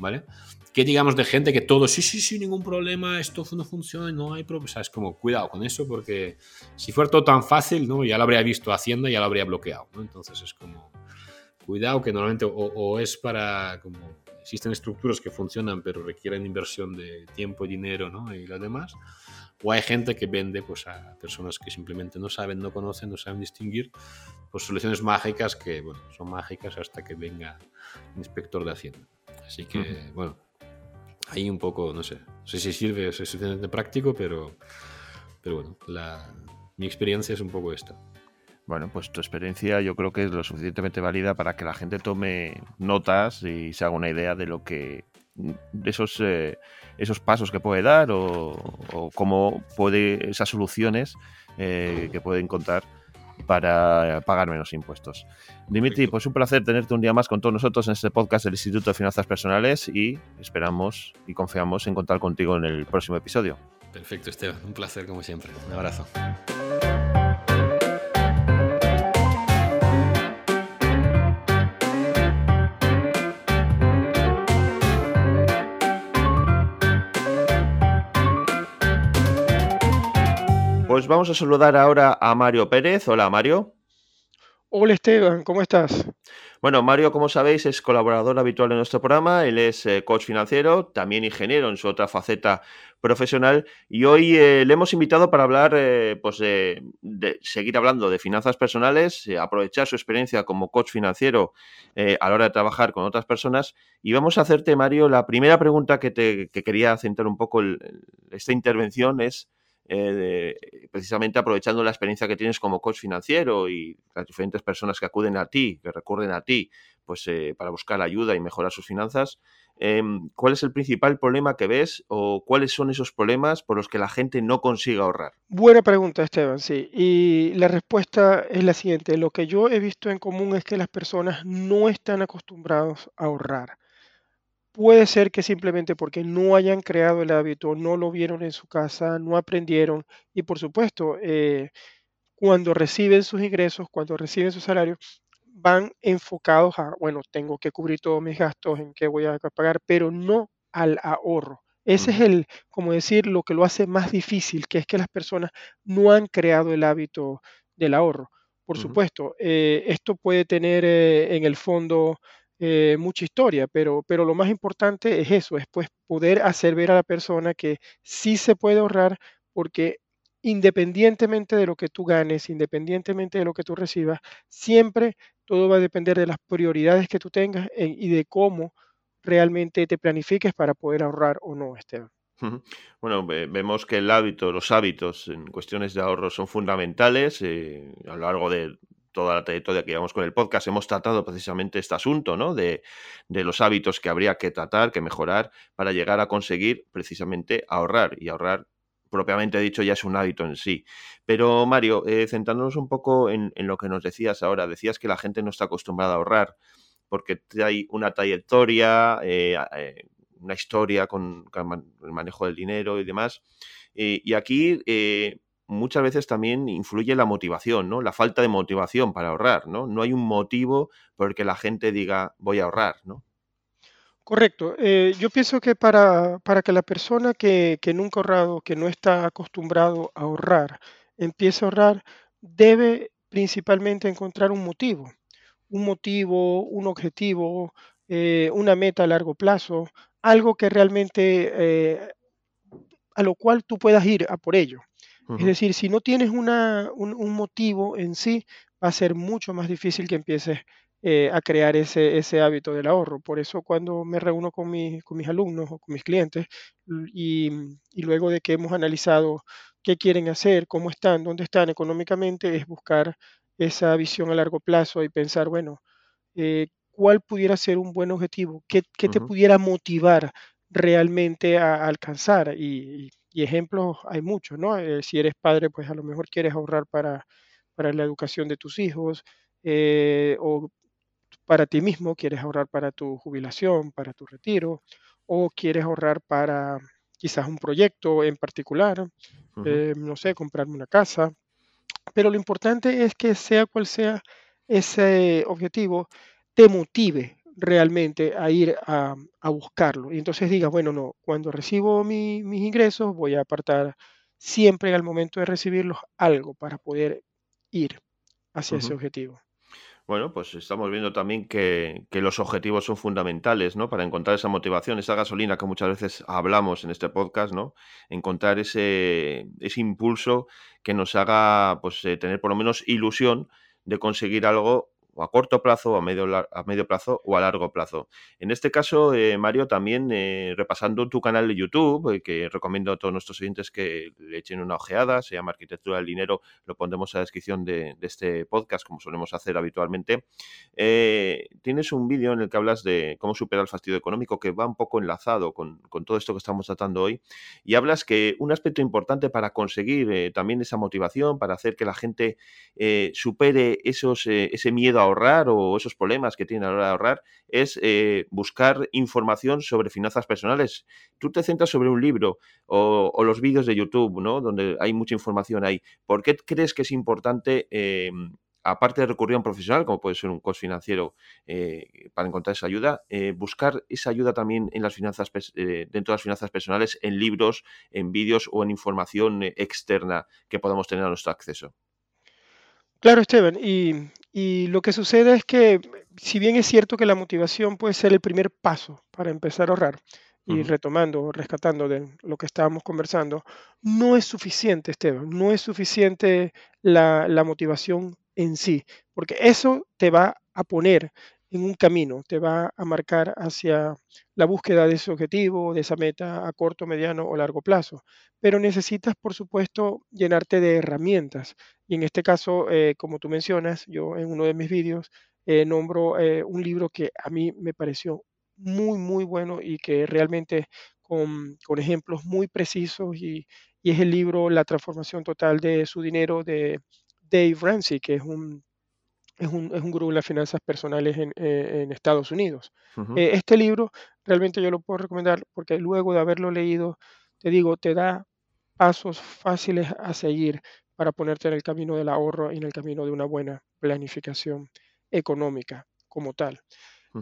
¿vale? Que digamos de gente que todo, sí, sí, sí, ningún problema, esto no funciona, no hay problema. O sea, es como, cuidado con eso porque si fuera todo tan fácil, ¿no? Ya lo habría visto Hacienda, ya lo habría bloqueado, ¿no? Entonces es como, cuidado que normalmente o, es para como existen estructuras que funcionan pero requieren inversión de tiempo, dinero ¿no? y lo demás. O hay gente que vende pues, a personas que simplemente no saben, no conocen, no saben distinguir pues, soluciones mágicas que bueno, son mágicas hasta que venga inspector de Hacienda. Así que, bueno, ahí un poco, no sé, no sé si sirve, es suficientemente práctico, pero, pero bueno, la, mi experiencia es un poco esta. Bueno, pues tu experiencia yo creo que es lo suficientemente válida para que la gente tome notas y se haga una idea de lo que de esos, eh, esos pasos que puede dar o, cómo puede esas soluciones eh, que puede encontrar para pagar menos impuestos. Dimitri, pues un placer tenerte un día más con todos nosotros en este podcast del Instituto de Finanzas Personales y esperamos y confiamos en contar contigo en el próximo episodio. Perfecto, Esteban. Un placer como siempre. Un abrazo. Pues vamos a saludar ahora a Mario Pérez. Hola, Mario. Hola, Esteban, ¿cómo estás? Bueno, Mario, como sabéis, es colaborador habitual en nuestro programa. Él es eh, coach financiero, también ingeniero en su otra faceta profesional. Y hoy eh, le hemos invitado para hablar, eh, pues, de, seguir hablando de finanzas personales, aprovechar su experiencia como coach financiero a la hora de trabajar con otras personas. Y vamos a hacerte, Mario, la primera pregunta que, te, quería centrar un poco esta intervención es eh, precisamente aprovechando la experiencia que tienes como coach financiero y las diferentes personas que acuden a ti, que recurren a ti, pues eh, para buscar ayuda y mejorar sus finanzas, em, ¿cuál es el principal problema que ves o cuáles son esos problemas por los que la gente no consigue ahorrar? Buena pregunta, Esteban, sí. Y la respuesta es la siguiente. Lo que yo he visto en común es que las personas no están acostumbrados a ahorrar. Puede ser que simplemente porque no hayan creado el hábito, no lo vieron en su casa, no aprendieron y por supuesto, eh, cuando reciben sus ingresos, cuando reciben su salario, van enfocados a, bueno, tengo que cubrir todos mis gastos, en qué voy a pagar, pero no al ahorro. Ese es el, como decir, lo que lo hace más difícil, que es que las personas no han creado el hábito del ahorro. Por supuesto, eh, esto puede tener eh, en el fondo eh, mucha historia, pero, pero lo más importante es eso, es pues poder hacer ver a la persona que sí se puede ahorrar porque independientemente de lo que tú ganes, independientemente de lo que tú recibas, siempre todo va a depender de las prioridades que tú tengas eh, y de cómo realmente te planifiques para poder ahorrar o no, Esteban. Bueno, vemos que el hábito, los hábitos en cuestiones de ahorro son fundamentales eh, a lo largo de, toda la trayectoria que llevamos con el podcast hemos tratado precisamente este asunto, ¿no? De, los hábitos que habría que tratar, que mejorar para llegar a conseguir precisamente ahorrar y ahorrar propiamente dicho ya es un hábito en sí. Pero Mario, eh, centrándonos un poco en, lo que nos decías ahora, decías que la gente no está acostumbrada a ahorrar porque hay una trayectoria, eh, eh, una historia con, el manejo del dinero y demás. y aquí muchas veces también influye la motivación, ¿no? La falta de motivación para ahorrar, ¿no? No hay un motivo por el que la gente diga voy a ahorrar, ¿no? Correcto. Eh, yo pienso que para, para que la persona que, que, nunca ha ahorrado, que no está acostumbrado a ahorrar, empiece a ahorrar, debe principalmente encontrar un motivo. Un motivo, un objetivo, eh, una meta a largo plazo, algo que realmente eh, a lo cual tú puedas ir a por ello. Es decir, si no tienes una, un, motivo en sí, va a ser mucho más difícil que empieces eh, a crear ese, ese, hábito del ahorro. Por eso cuando me reúno con, con mis alumnos o con mis clientes y, y, luego de que hemos analizado qué quieren hacer, cómo están, dónde están económicamente, es buscar esa visión a largo plazo y pensar, bueno, eh, ¿cuál pudiera ser un buen objetivo? ¿Qué, qué te pudiera motivar realmente a, alcanzar? y y ejemplos hay muchos, ¿no? Eh, si eres padre, pues a lo mejor quieres ahorrar para, para la educación de tus hijos eh, o para ti mismo, quieres ahorrar para tu jubilación, para tu retiro, o quieres ahorrar para quizás un proyecto en particular, eh, no sé, comprarme una casa. Pero lo importante es que sea cual sea ese objetivo, te motive realmente a ir a, buscarlo. Y entonces digas, bueno, no, cuando recibo mis ingresos voy a apartar siempre al momento de recibirlos algo para poder ir hacia ese objetivo. Bueno, pues estamos viendo también que, los objetivos son fundamentales, ¿no? Para encontrar esa motivación, esa gasolina que muchas veces hablamos en este podcast, ¿no? Encontrar ese, ese impulso que nos haga, pues, eh, tener por lo menos ilusión de conseguir algo a corto plazo, a medio, a medio plazo o a largo plazo. En este caso, eh, Mario, también eh, repasando tu canal de YouTube, eh, que recomiendo a todos nuestros oyentes que le echen una ojeada, se llama Arquitectura del Dinero, lo pondremos a la descripción de, este podcast, como solemos hacer habitualmente. tienes un vídeo en el que hablas de cómo superar el fastidio económico, que va un poco enlazado con, con todo esto que estamos tratando hoy, y hablas que un aspecto importante para conseguir también esa motivación, para hacer que la gente supere esos, ese miedo a ahorrar o esos problemas que tienen a la hora de ahorrar es eh, buscar información sobre finanzas personales. Tú te centras sobre un libro o, los vídeos de YouTube, ¿no? Donde hay mucha información ahí. ¿Por qué crees que es importante, em, aparte de recurrir a un profesional, como puede ser un coach financiero, eh, para encontrar esa ayuda, eh, buscar esa ayuda también en las finanzas, dentro de las finanzas personales, en libros, en vídeos o en información externa que podamos tener a nuestro acceso? Claro, Esteban, y, lo que sucede es que si bien es cierto que la motivación puede ser el primer paso para empezar a ahorrar, y retomando, rescatando de lo que estábamos conversando, no es suficiente, Esteban, no es suficiente la, la motivación en sí, porque eso te va a poner en un camino, te va a marcar hacia la búsqueda de ese objetivo, de esa meta a corto, mediano o largo plazo. Pero necesitas, por supuesto, llenarte de herramientas. Y en este caso, eh, como tú mencionas, yo en uno de mis vídeos eh, nombro eh, un libro que a mí me pareció muy, muy bueno y que realmente con, ejemplos muy precisos y, y es el libro La transformación total de su dinero de Dave Ramsey, que es un es un, es un gurú en las finanzas personales en, eh, Estados Unidos. Eh, este libro realmente yo lo puedo recomendar porque luego de haberlo leído, te digo, te da pasos fáciles a seguir para ponerte en el camino del ahorro y en el camino de una buena planificación económica como tal.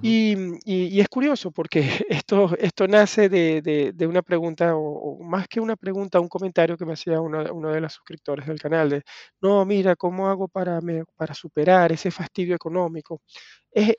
Y, es curioso porque esto, esto nace de, una pregunta, o, más que una pregunta, un comentario que me hacía uno, uno de los suscriptores del canal, de, no, mira, ¿cómo hago para, para superar ese fastidio económico? Es,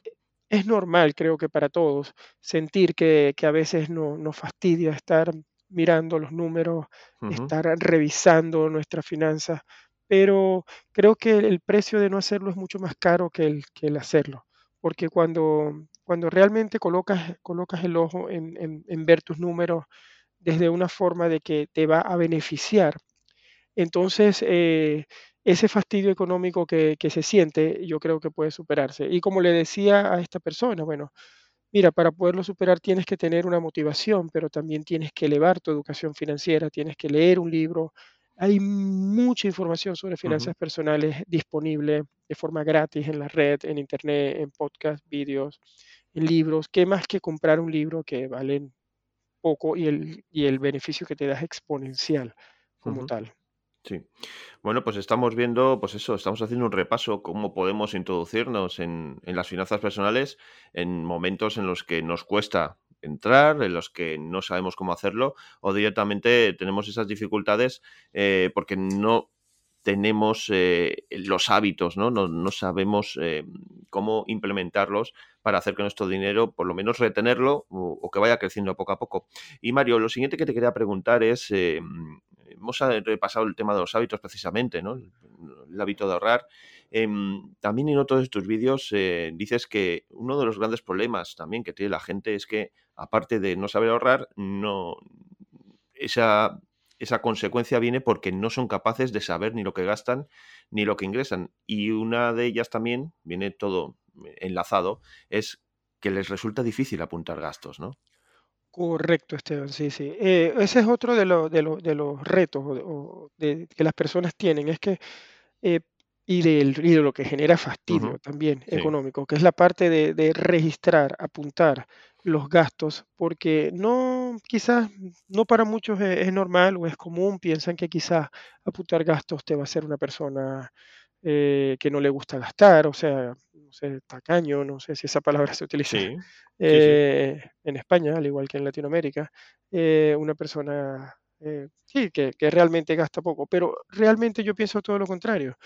es normal, creo que para todos, sentir que, a veces no, nos fastidia estar mirando los números, estar revisando nuestras finanzas, pero creo que el precio de no hacerlo es mucho más caro que el, que el hacerlo porque cuando, cuando realmente colocas, colocas el ojo en, ver tus números desde una forma de que te va a beneficiar, entonces eh, ese fastidio económico que, se siente, yo creo que puede superarse. Y como le decía a esta persona, bueno, mira, para poderlo superar tienes que tener una motivación, pero también tienes que elevar tu educación financiera, tienes que leer un libro, hay mucha información sobre finanzas personales disponible de forma gratis en la red, en internet, en podcast, vídeos, en libros. ¿Qué más que comprar un libro que valen poco y el, y el beneficio que te da es exponencial como tal? Sí. Bueno, pues estamos viendo, pues eso, estamos haciendo un repaso cómo podemos introducirnos en, en las finanzas personales en momentos en los que nos cuesta entrar, en los que no sabemos cómo hacerlo, o directamente tenemos esas dificultades eh, porque no tenemos eh, los hábitos, ¿no? No, sabemos eh, cómo implementarlos para hacer que nuestro dinero, por lo menos retenerlo o, que vaya creciendo poco a poco. Y Mario, lo siguiente que te quería preguntar es, hemos repasado el tema de los hábitos precisamente, ¿no? El, hábito de ahorrar. Em, también en otros de tus vídeos dices que uno de los grandes problemas también que tiene la gente es que aparte de no saber ahorrar, no esa, esa consecuencia viene porque no son capaces de saber ni lo que gastan ni lo que ingresan. Y una de ellas también, viene todo enlazado, es que les resulta difícil apuntar gastos, ¿no? Correcto, Esteban, sí, sí. Eh, ese es otro de, de, de los retos de, que las personas tienen, es que eh, y, de lo que genera fastidio también económico, que es la parte de, registrar, apuntar los gastos, porque no, quizás, no para muchos es, normal o es común, piensan que quizás apuntar gastos te va a ser una persona eh, que no le gusta gastar, o sea, no sé, tacaño, no sé si esa palabra se utiliza eh, en España, al igual que en Latinoamérica, eh, una persona sí, que, que, realmente gasta poco, pero realmente yo pienso todo lo contrario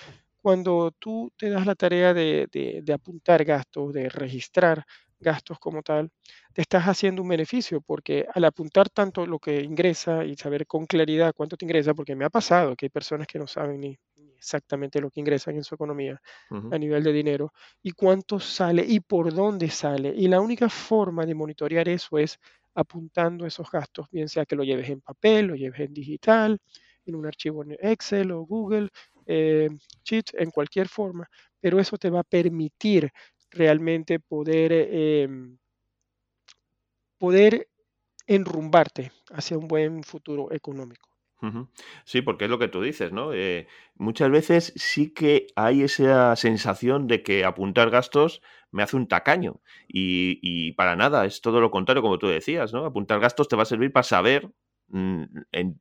cuando tú te das la tarea de, de apuntar gastos, de registrar gastos como tal, te estás haciendo un beneficio porque al apuntar tanto lo que ingresa y saber con claridad cuánto te ingresa, porque me ha pasado que hay personas que no saben ni, exactamente lo que ingresan en su economía a nivel de dinero y cuánto sale y por dónde sale. Y la única forma de monitorear eso es apuntando esos gastos, bien sea que lo lleves en papel, lo lleves en digital, en un archivo en Excel o Google, eh, en cualquier forma, pero eso te va a permitir realmente poder, em, poder enrumbarte hacia un buen futuro económico. Sí, porque es lo que tú dices, ¿no? Eh, muchas veces sí que hay esa sensación de que apuntar gastos me hace un tacaño y, y para nada, es todo lo contrario, como tú decías, ¿no? Apuntar gastos te va a servir para saber Mm,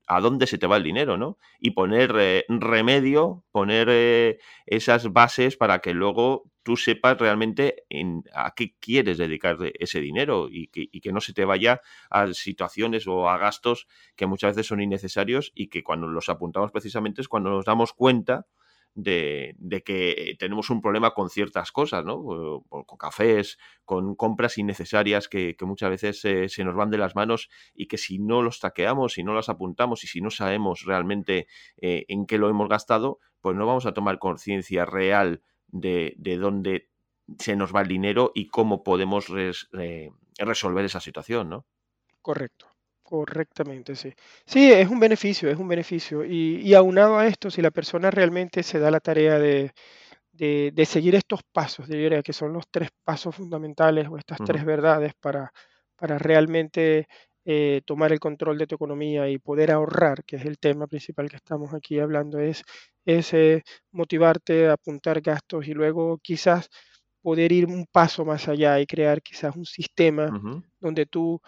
a dónde se te va el dinero, ¿no? Y poner eh, remedio, poner eh, esas bases para que luego tú sepas realmente en, a qué quieres dedicar ese dinero y que, y que, no se te vaya a situaciones o a gastos que muchas veces son innecesarios y que cuando los apuntamos precisamente es cuando nos damos cuenta de, que tenemos un problema con ciertas cosas, ¿no? Con cafés, con compras innecesarias que, muchas veces se nos van de las manos y que si no los taqueamos, si no las apuntamos y si no sabemos realmente eh, en qué lo hemos gastado, pues no vamos a tomar conciencia real de, dónde se nos va el dinero y cómo podemos eh, resolver esa situación, ¿no? Correcto. Correctamente, sí. Sí, es un beneficio, es un beneficio. Y, aunado a esto, si la persona realmente se da la tarea de, seguir estos pasos, diría que son los tres pasos fundamentales o estas tres verdades para, para realmente eh, tomar el control de tu economía y poder ahorrar, que es el tema principal que estamos aquí hablando, es, es eh, motivarte a apuntar gastos y luego quizás poder ir un paso más allá y crear quizás un sistema donde tú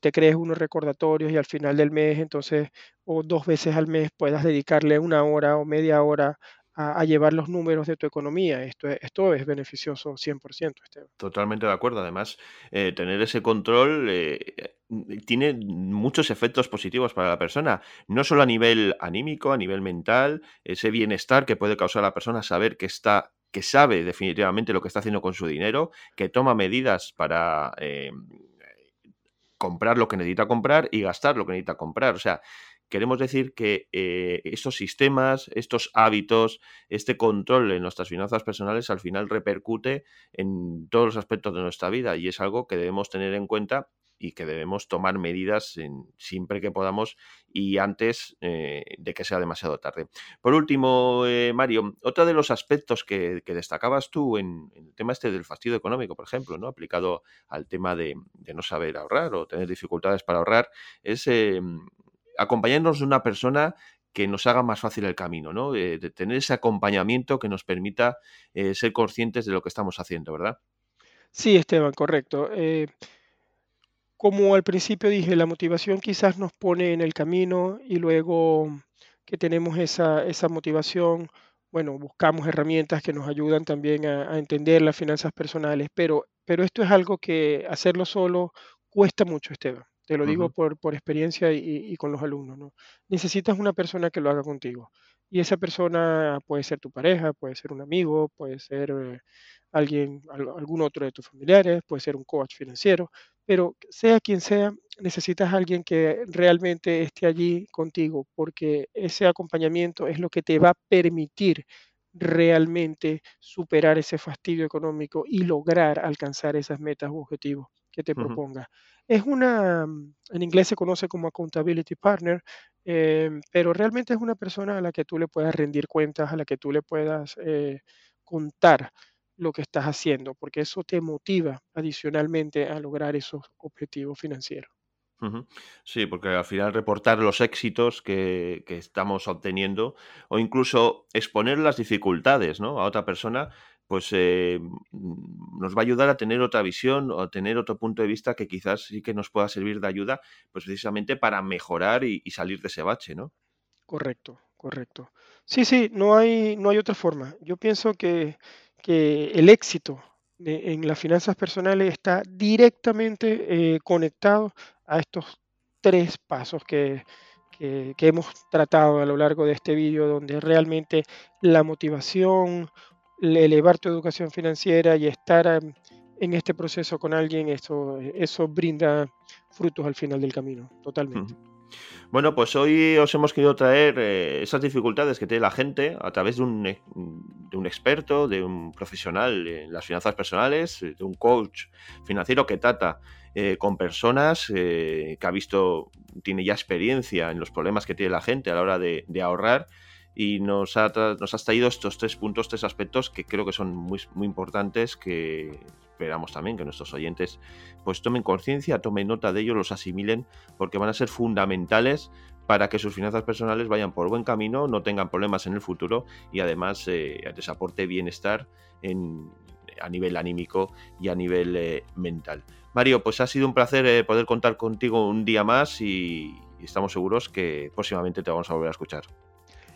te, crees unos recordatorios y al final del mes, entonces, o dos veces al mes puedas dedicarle una hora o media hora a, llevar los números de tu economía. Esto es, esto es beneficioso 100%, Esteban. Totalmente de acuerdo. Además, eh, tener ese control eh, tiene muchos efectos positivos para la persona, no solo a nivel anímico, a nivel mental, ese bienestar que puede causar a la persona saber que está que sabe definitivamente lo que está haciendo con su dinero, que toma medidas para eh, comprar lo que necesita comprar y gastar lo que necesita comprar. O sea, queremos decir que eh, estos sistemas, estos hábitos, este control en nuestras finanzas personales al final repercute en todos los aspectos de nuestra vida y es algo que debemos tener en cuenta y que debemos tomar medidas siempre que podamos y antes eh, de que sea demasiado tarde. Por último, eh, Mario, otro de los aspectos que, destacabas tú en, el tema este del fastidio económico, por ejemplo, ¿no? aplicado al tema de, no saber ahorrar o tener dificultades para ahorrar, es eh, acompañarnos de una persona que nos haga más fácil el camino, ¿no? de tener ese acompañamiento que nos permita ser conscientes de lo que estamos haciendo, ¿verdad? Sí, Esteban, correcto como al principio dije, la motivación quizás nos pone en el camino y luego que tenemos esa, esa motivación, bueno, buscamos herramientas que nos ayudan también a, entender las finanzas personales, pero, pero esto es algo que hacerlo solo cuesta mucho, Esteban. Te lo digo por, por experiencia y, con los alumnos, ¿no? Necesitas una persona que lo haga contigo. Y esa persona puede ser tu pareja, puede ser un amigo, puede ser eh, alguien, algún otro de tus familiares, puede ser un coach financiero, pero sea quien sea, necesitas alguien que realmente esté allí contigo, porque ese acompañamiento es lo que te va a permitir realmente superar ese fastidio económico y lograr alcanzar esas metas u objetivos que te proponga. Es una, en inglés se conoce como accountability partner, em, pero realmente es una persona a la que tú le puedas rendir cuentas, a la que tú le puedas eh, contar lo que estás haciendo, porque eso te motiva adicionalmente a lograr esos objetivos financieros. Sí, porque al final reportar los éxitos que, estamos obteniendo o incluso exponer las dificultades ¿no? a otra persona, pues eh, mm, nos va a ayudar a tener otra visión o a tener otro punto de vista que quizás sí que nos pueda servir de ayuda, pues precisamente para mejorar y, y salir de ese bache, ¿no? Correcto, correcto. Sí, sí, no hay, no hay otra forma. Yo pienso que que el éxito en las finanzas personales está directamente eh, conectado a estos tres pasos que, que, hemos tratado a lo largo de este vídeo, donde realmente la motivación, elevar tu educación financiera y estar en este proceso con alguien, eso, eso brinda frutos al final del camino, totalmente. Bueno, pues hoy os hemos querido traer eh, esas dificultades que tiene la gente a través de un, e, de un, experto, de un profesional en las finanzas personales, de un coach financiero que trata eh, con personas eh, que ha visto, tiene ya experiencia en los problemas que tiene la gente a la hora de, ahorrar y nos, ha nos has traído estos tres puntos, tres aspectos que creo que son muy, muy importantes, que esperamos también que nuestros oyentes pues tomen conciencia, tomen nota de ellos, los asimilen, porque van a ser fundamentales para que sus finanzas personales vayan por buen camino, no tengan problemas en el futuro y además eh, les aporte bienestar en, a nivel anímico y a nivel eh, mental. Mario, pues ha sido un placer eh, poder contar contigo un día más y, estamos seguros que próximamente te vamos a volver a escuchar.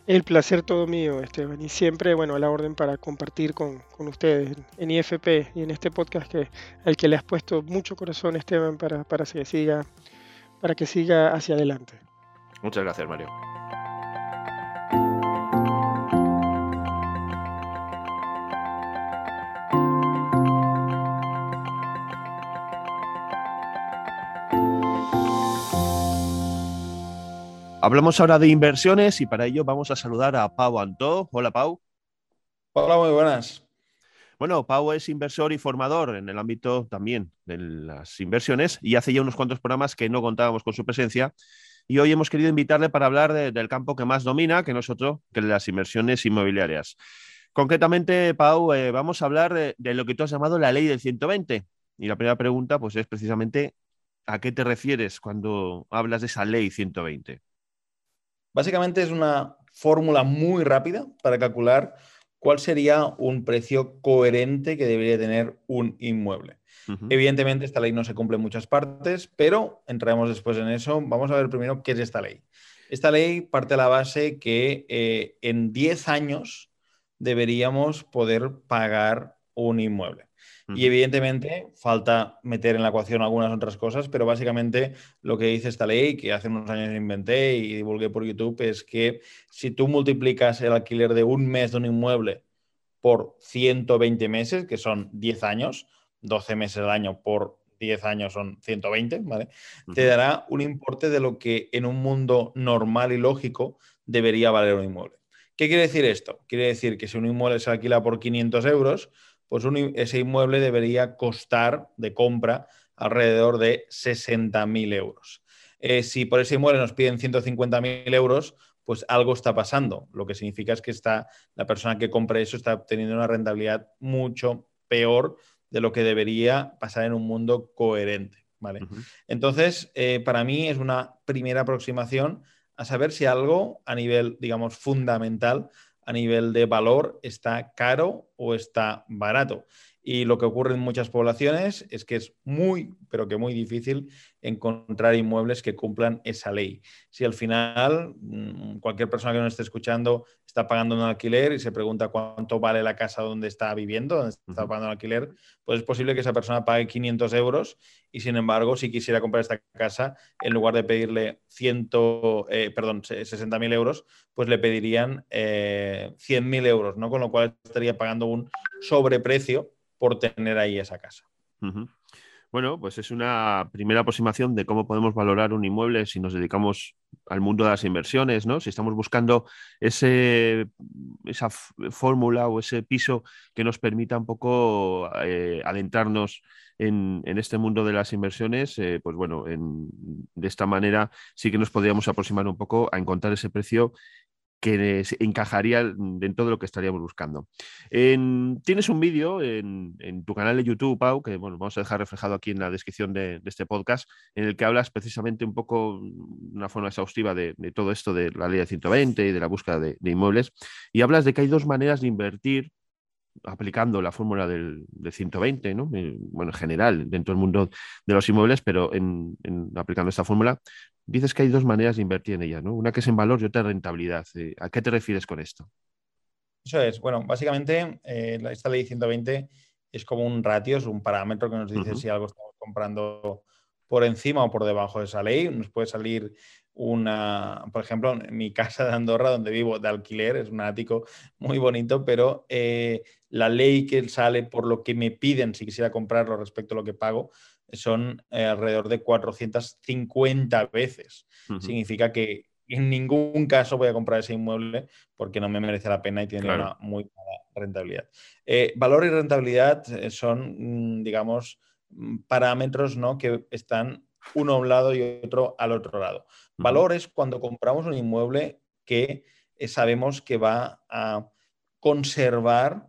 El placer todo mío, Esteban, y siempre, bueno, a la orden para compartir con, ustedes en IFP y en este podcast que, al que le has puesto mucho corazón, Esteban, para, para, que siga, para que siga hacia adelante. Muchas gracias, Mario. Hablamos ahora de inversiones y para ello vamos a saludar a Pau Antó. Hola, Pau. Hola, muy buenas. Bueno, Pau es inversor y formador en el ámbito también de las inversiones y hace ya unos cuantos programas que no contábamos con su presencia y hoy hemos querido invitarle para hablar del campo que más domina, que no es otro que las inversiones inmobiliarias. Concretamente, Pau, eh, vamos a hablar de, de, lo que tú has llamado la ley del 120. Y la primera pregunta pues, es precisamente a qué te refieres cuando hablas de esa ley 120. Básicamente es una fórmula muy rápida para calcular cuál sería un precio coherente que debería tener un inmueble. Evidentemente, esta ley no se cumple en muchas partes, pero entraremos después en eso. Vamos a ver primero qué es esta ley. Esta ley parte de la base que eh, en 10 años deberíamos poder pagar un inmueble. Y evidentemente falta meter en la ecuación algunas otras cosas, pero básicamente lo que dice esta ley, que hace unos años inventé y divulgué por YouTube, es que si tú multiplicas el alquiler de un mes de un inmueble por 120 meses, que son 10 años, 12 meses al año por 10 años son 120, ¿vale? Te dará un importe de lo que en un mundo normal y lógico debería valer un inmueble. ¿Qué quiere decir esto? Quiere decir que si un inmueble se alquila por 500 euros, pues ese inmueble debería costar de compra alrededor de 60.000 euros. Eh, si por ese inmueble nos piden 150.000 euros, pues algo está pasando. Lo que significa es que está, la persona que compra eso está obteniendo una rentabilidad mucho peor de lo que debería pasar en un mundo coherente. ¿vale? Entonces, eh, para mí es una primera aproximación a saber si algo a nivel, digamos, fundamental a nivel de valor está caro o está barato. Y lo que ocurre en muchas poblaciones es que es muy, pero que muy difícil encontrar inmuebles que cumplan esa ley. Si al final mm, cualquier persona que nos esté escuchando está pagando un alquiler y se pregunta cuánto vale la casa donde está viviendo, donde está pagando el alquiler, pues es posible que esa persona pague 500 euros y sin embargo, si quisiera comprar esta casa, en lugar de pedirle 100, eh, perdón, 60.000 euros, pues le pedirían eh, 100.000 euros, ¿no? Con lo cual estaría pagando un sobreprecio por tener ahí esa casa. Bueno, pues es una primera aproximación de cómo podemos valorar un inmueble si nos dedicamos al mundo de las inversiones, ¿no? Si estamos buscando ese, esa fórmula o ese piso que nos permita un poco eh, adentrarnos en, este mundo de las inversiones, eh, pues bueno, de esta manera sí que nos podríamos aproximar un poco a encontrar ese precio que encajaría dentro de lo que estaríamos buscando. tienes un vídeo en, tu canal de YouTube, Pau, que bueno, vamos a dejar reflejado aquí en la descripción de, este podcast, en el que hablas precisamente un poco, una forma exhaustiva de, todo esto de la ley de 120 y de la búsqueda de, inmuebles, y hablas de que hay dos maneras de invertir aplicando la fórmula del, 120, ¿no? Eh, bueno, en general, dentro del mundo de los inmuebles, pero en aplicando esta fórmula, dices que hay dos maneras de invertir en ella, ¿no? Una que es en valor y otra en rentabilidad. Eh, ¿A qué te refieres con esto? Eso es. Bueno, básicamente eh, esta ley 120 es como un ratio, es un parámetro que nos dice si algo estamos comprando por encima o por debajo de esa ley. Nos puede salir una, por ejemplo, en mi casa de Andorra, donde vivo de alquiler, es un ático muy bonito, pero eh, la ley que sale por lo que me piden si quisiera comprarlo respecto a lo que pago son eh, alrededor de 450 veces. Significa que en ningún caso voy a comprar ese inmueble porque no me merece la pena y tiene una muy mala rentabilidad. Eh, valor y rentabilidad son, mm, digamos, mm, parámetros ¿no? que están uno a un lado y otro al otro lado. Valor es cuando compramos un inmueble que eh, sabemos que va a conservar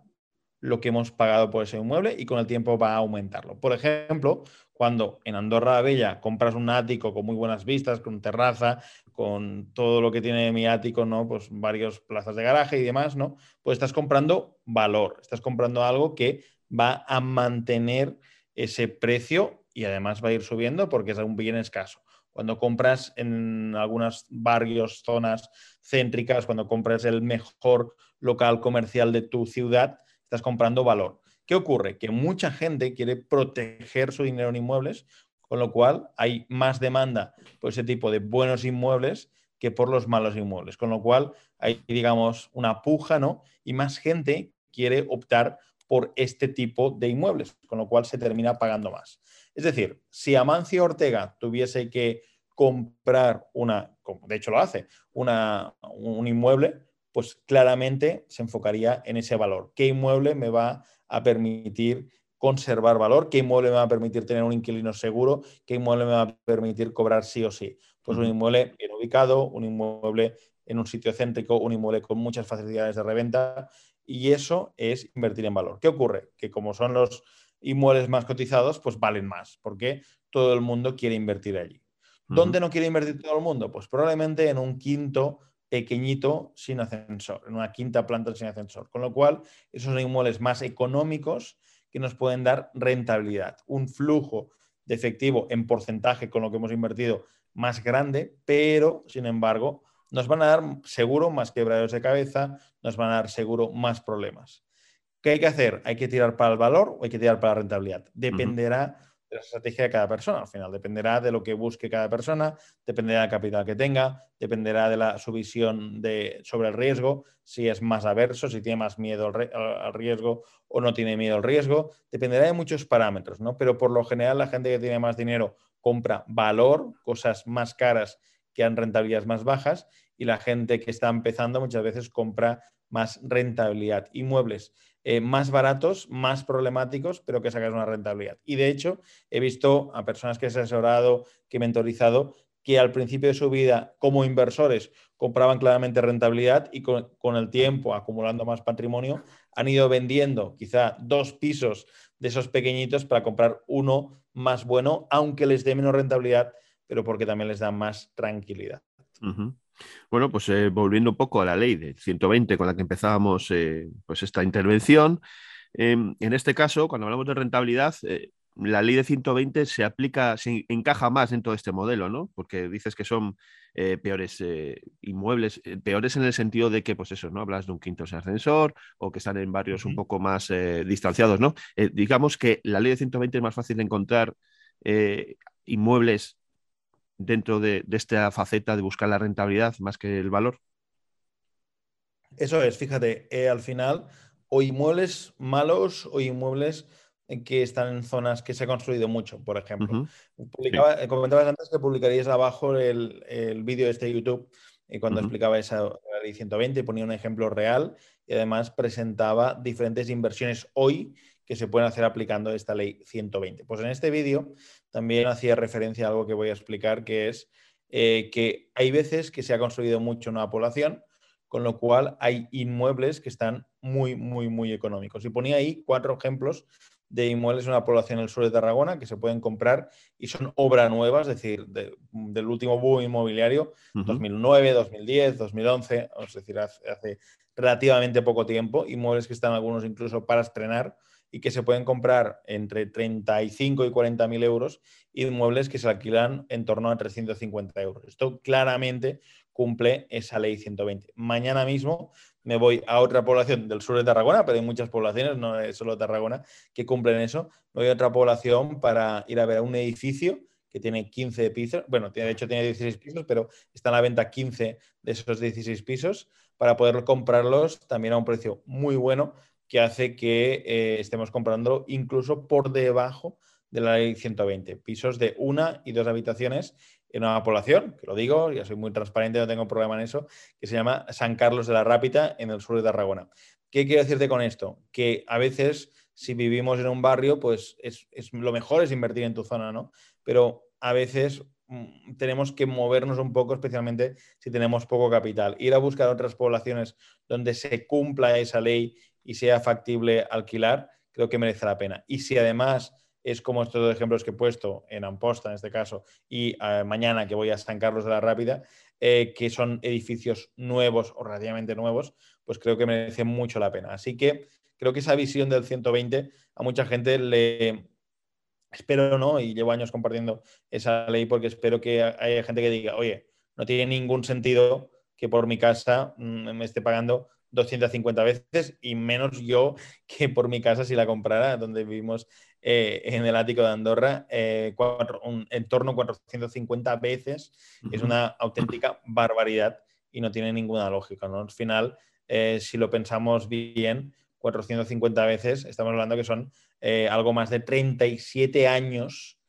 lo que hemos pagado por ese inmueble y con el tiempo va a aumentarlo. Por ejemplo, cuando en Andorra la Bella compras un ático con muy buenas vistas, con terraza, con todo lo que tiene mi ático, ¿no? Pues varios plazas de garaje y demás, ¿no? Pues estás comprando valor, estás comprando algo que va a mantener ese precio y además va a ir subiendo porque es un bien escaso. Cuando compras en algunos barrios, zonas céntricas, cuando compras el mejor local comercial de tu ciudad, estás comprando valor. ¿Qué ocurre? Que mucha gente quiere proteger su dinero en inmuebles, con lo cual hay más demanda por ese tipo de buenos inmuebles que por los malos inmuebles, con lo cual hay, digamos, una puja, ¿no? Y más gente quiere optar por este tipo de inmuebles, con lo cual se termina pagando más. Es decir, si Amancio Ortega tuviese que comprar una, de hecho lo hace, una, un inmueble, pues claramente se enfocaría en ese valor. ¿Qué inmueble me va a permitir conservar valor? ¿Qué inmueble me va a permitir tener un inquilino seguro? ¿Qué inmueble me va a permitir cobrar sí o sí? Pues un inmueble bien ubicado, un inmueble en un sitio céntrico, un inmueble con muchas facilidades de reventa y eso es invertir en valor. ¿Qué ocurre? Que como son los inmuebles más cotizados, pues valen más, porque todo el mundo quiere invertir allí. ¿Dónde no quiere invertir todo el mundo? Pues probablemente en un quinto pequeñito sin ascensor, en una quinta planta sin ascensor. Con lo cual, esos son inmuebles más económicos que nos pueden dar rentabilidad, un flujo de efectivo en porcentaje con lo que hemos invertido más grande, pero sin embargo nos van a dar seguro más quebraderos de cabeza, nos van a dar seguro más problemas. ¿Qué hay que hacer? ¿Hay que tirar para el valor o hay que tirar para la rentabilidad? Dependerá de la estrategia de cada persona. Al final, dependerá de lo que busque cada persona, dependerá del capital que tenga, dependerá de la, su visión de, sobre el riesgo, si es más averso, si tiene más miedo al, riesgo o no tiene miedo al riesgo. Dependerá de muchos parámetros, ¿no? Pero por lo general, la gente que tiene más dinero compra valor, cosas más caras que han rentabilidades más bajas, y la gente que está empezando muchas veces compra más rentabilidad. Inmuebles eh, más baratos, más problemáticos, pero que sacas una rentabilidad. Y de hecho, he visto a personas que he asesorado, que he mentorizado, que al principio de su vida, como inversores, compraban claramente rentabilidad y con, con, el tiempo, acumulando más patrimonio, han ido vendiendo quizá dos pisos de esos pequeñitos para comprar uno más bueno, aunque les dé menos rentabilidad, pero porque también les da más tranquilidad. Bueno, pues eh, volviendo un poco a la ley de 120 con la que empezábamos eh, pues esta intervención, em, en este caso, cuando hablamos de rentabilidad, eh, la ley de 120 se aplica, se encaja más dentro de este modelo, ¿no? Porque dices que son peores inmuebles, peores en el sentido de que, pues eso, ¿no? Hablas de un quinto ascensor o que están en barrios un poco más distanciados, ¿no? digamos que la ley de 120 es más fácil de encontrar inmuebles dentro de, esta faceta de buscar la rentabilidad más que el valor? Eso es, fíjate, eh, al final, o inmuebles malos o inmuebles que están en zonas que se ha construido mucho, por ejemplo. Eh, comentabas antes que publicarías abajo el, el vídeo de este YouTube y cuando explicaba esa ley 120 ponía un ejemplo real y además presentaba diferentes inversiones hoy que se pueden hacer aplicando esta ley 120. Pues en este vídeo también hacía referencia a algo que voy a explicar, que es eh, que hay veces que se ha construido mucho una población, con lo cual hay inmuebles que están muy, muy, muy económicos. Y ponía ahí cuatro ejemplos de inmuebles en una población del sur de Tarragona que se pueden comprar y son obra nueva, es decir, del último boom inmobiliario, 2009, 2010, 2011, es decir, hace, relativamente poco tiempo, inmuebles que están algunos incluso para estrenar y que se pueden comprar entre 35 y 40 mil euros, inmuebles que se alquilan en torno a 350 euros. Esto claramente cumple esa ley 120. Mañana mismo me voy a otra población del sur de Tarragona, pero hay muchas poblaciones, no es solo Tarragona, que cumplen eso. Me voy a otra población para ir a ver un edificio que tiene 15 pisos, bueno, de hecho tiene 16 pisos, pero está en la venta 15 de esos 16 pisos para poder comprarlos también a un precio muy bueno que hace que eh, estemos comprando incluso por debajo de la ley 120, pisos de una y dos habitaciones en una población, que lo digo, ya soy muy transparente, no tengo problema en eso, que se llama San Carlos de la Rápita, en el sur de Tarragona. ¿Qué quiero decirte con esto? Que a veces, si vivimos en un barrio, pues es, lo mejor es invertir en tu zona, ¿no? Pero a veces mm, tenemos que movernos un poco, especialmente si tenemos poco capital. Ir a buscar otras poblaciones donde se cumpla esa ley y sea factible alquilar, creo que merece la pena. Y si además es como estos dos ejemplos que he puesto en Amposta, en este caso, y eh, mañana que voy a San Carlos de la Rápida, eh, que son edificios nuevos o relativamente nuevos, pues creo que merece mucho la pena. Así que creo que esa visión del 120 a mucha gente le... Espero, ¿no? Y llevo años compartiendo esa ley porque espero que haya gente que diga, oye, no tiene ningún sentido que por mi casa mm, me esté pagando 250 veces y menos yo que por mi casa si la comprara, donde vivimos eh, en el ático de Andorra, eh, en torno a 450 veces. Es una auténtica barbaridad y no tiene ninguna lógica. ¿no? Al final, eh, si lo pensamos bien, 450 veces, estamos hablando que son algo más de 37 años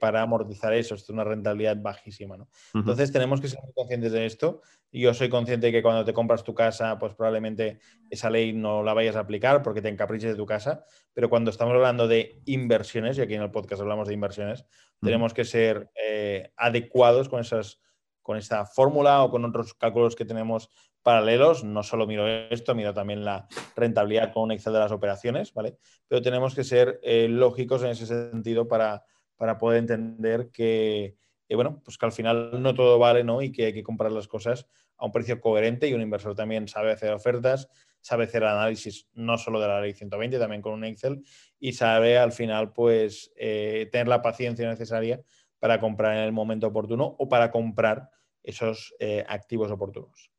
para amortizar eso. Esto es una rentabilidad bajísima. ¿no? Entonces tenemos que ser muy conscientes de esto yo soy consciente de que cuando te compras tu casa, pues probablemente esa ley no la vayas a aplicar porque te encapriches de tu casa, pero cuando estamos hablando de inversiones, y aquí en el podcast hablamos de inversiones, tenemos que ser eh, adecuados con, esas, con esta fórmula o con otros cálculos que tenemos paralelos. No solo miro esto, miro también la rentabilidad con un Excel de las operaciones, ¿vale? Pero tenemos que ser eh, lógicos en ese sentido para, para poder entender que, y bueno, pues que al final no todo vale, ¿no? Y que hay que comprar las cosas a un precio coherente y un inversor también sabe hacer ofertas, sabe hacer análisis no solo de la ley 120, también con un Excel y sabe al final, pues, eh, tener la paciencia necesaria para comprar en el momento oportuno o para comprar esos eh, activos oportunos.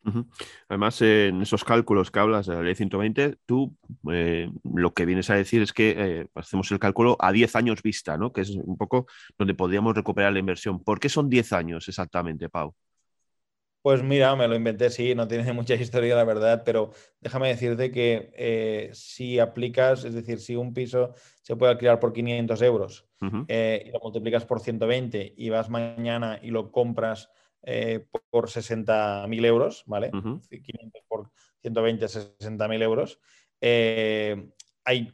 Además, en esos cálculos que hablas de la ley 120, tú eh, lo que vienes a decir es que eh, hacemos el cálculo a 10 años vista, ¿no? que es un poco donde podríamos recuperar la inversión. ¿Por qué son 10 años exactamente, Pau? Pues mira, me lo inventé, sí, no tiene mucha historia, la verdad, pero déjame decirte que si aplicas, es decir, si un piso se puede alquilar por 500 euros y lo multiplicas por 120 y vas mañana y lo compras eh, por 60.000 euros, ¿vale? 500 por 120, 60.000 euros. Eh, hay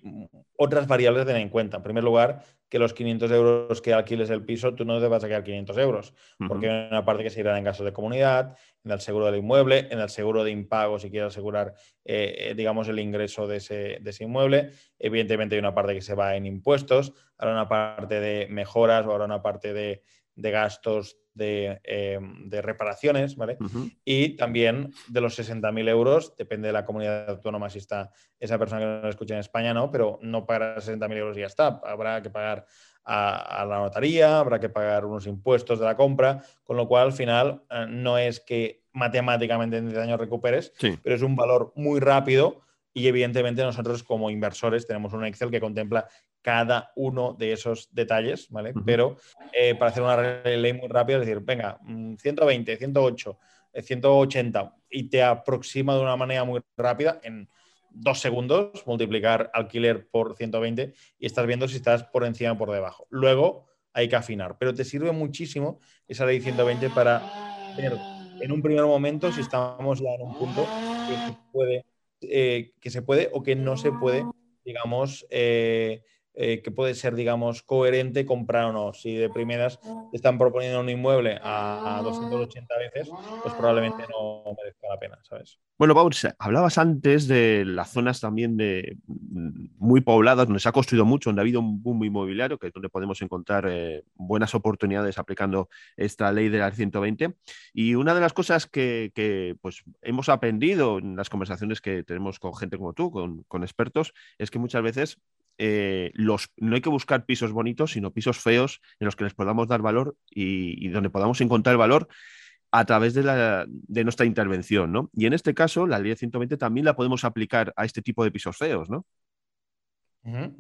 otras variables a tener en cuenta. En primer lugar, que los 500 euros que alquiles el piso, tú no te vas a quedar 500 euros, porque hay una parte que se irá en caso de comunidad, en el seguro del inmueble, en el seguro de impago si quieres asegurar, eh, digamos, el ingreso de ese, de ese, inmueble. Evidentemente hay una parte que se va en impuestos, habrá una parte de mejoras o habrá una parte de, de gastos eh, de, reparaciones, ¿vale? Y también de los 60.000 euros, depende de la comunidad autónoma si está esa persona que nos escucha en España, ¿no? Pero no pagará 60.000 euros y ya está. Habrá que pagar a, la notaría, habrá que pagar unos impuestos de la compra, con lo cual al final eh, no es que matemáticamente en 10 años recuperes, pero es un valor muy rápido y evidentemente nosotros como inversores tenemos un Excel que contempla cada uno de esos detalles, ¿vale? Pero eh, para hacer una ley muy rápida, es decir, venga, 120, 108, 180 y te aproxima de una manera muy rápida en dos segundos, multiplicar alquiler por 120 y estás viendo si estás por encima o por debajo. Luego hay que afinar, pero te sirve muchísimo esa ley 120 para ver en un primer momento si estamos ya en un punto que puede, eh, que se puede o que no se puede, digamos, eh, eh, que puede ser, digamos, coherente comprar o no. Si de primeras te están proponiendo un inmueble a, 280 veces, pues probablemente no merezca la pena, ¿sabes? Bueno, Pau, hablabas antes de las zonas también de mm, muy pobladas, donde se ha construido mucho, donde ha habido un boom inmobiliario, que es donde podemos encontrar eh, buenas oportunidades aplicando esta ley de la 120. Y una de las cosas que, pues, hemos aprendido en las conversaciones que tenemos con gente como tú, con, con expertos, es que muchas veces eh, los, no hay que buscar pisos bonitos, sino pisos feos en los que les podamos dar valor y, donde podamos encontrar valor a través de, la, de, nuestra intervención, ¿no? Y en este caso, la ley 120 también la podemos aplicar a este tipo de pisos feos, ¿no?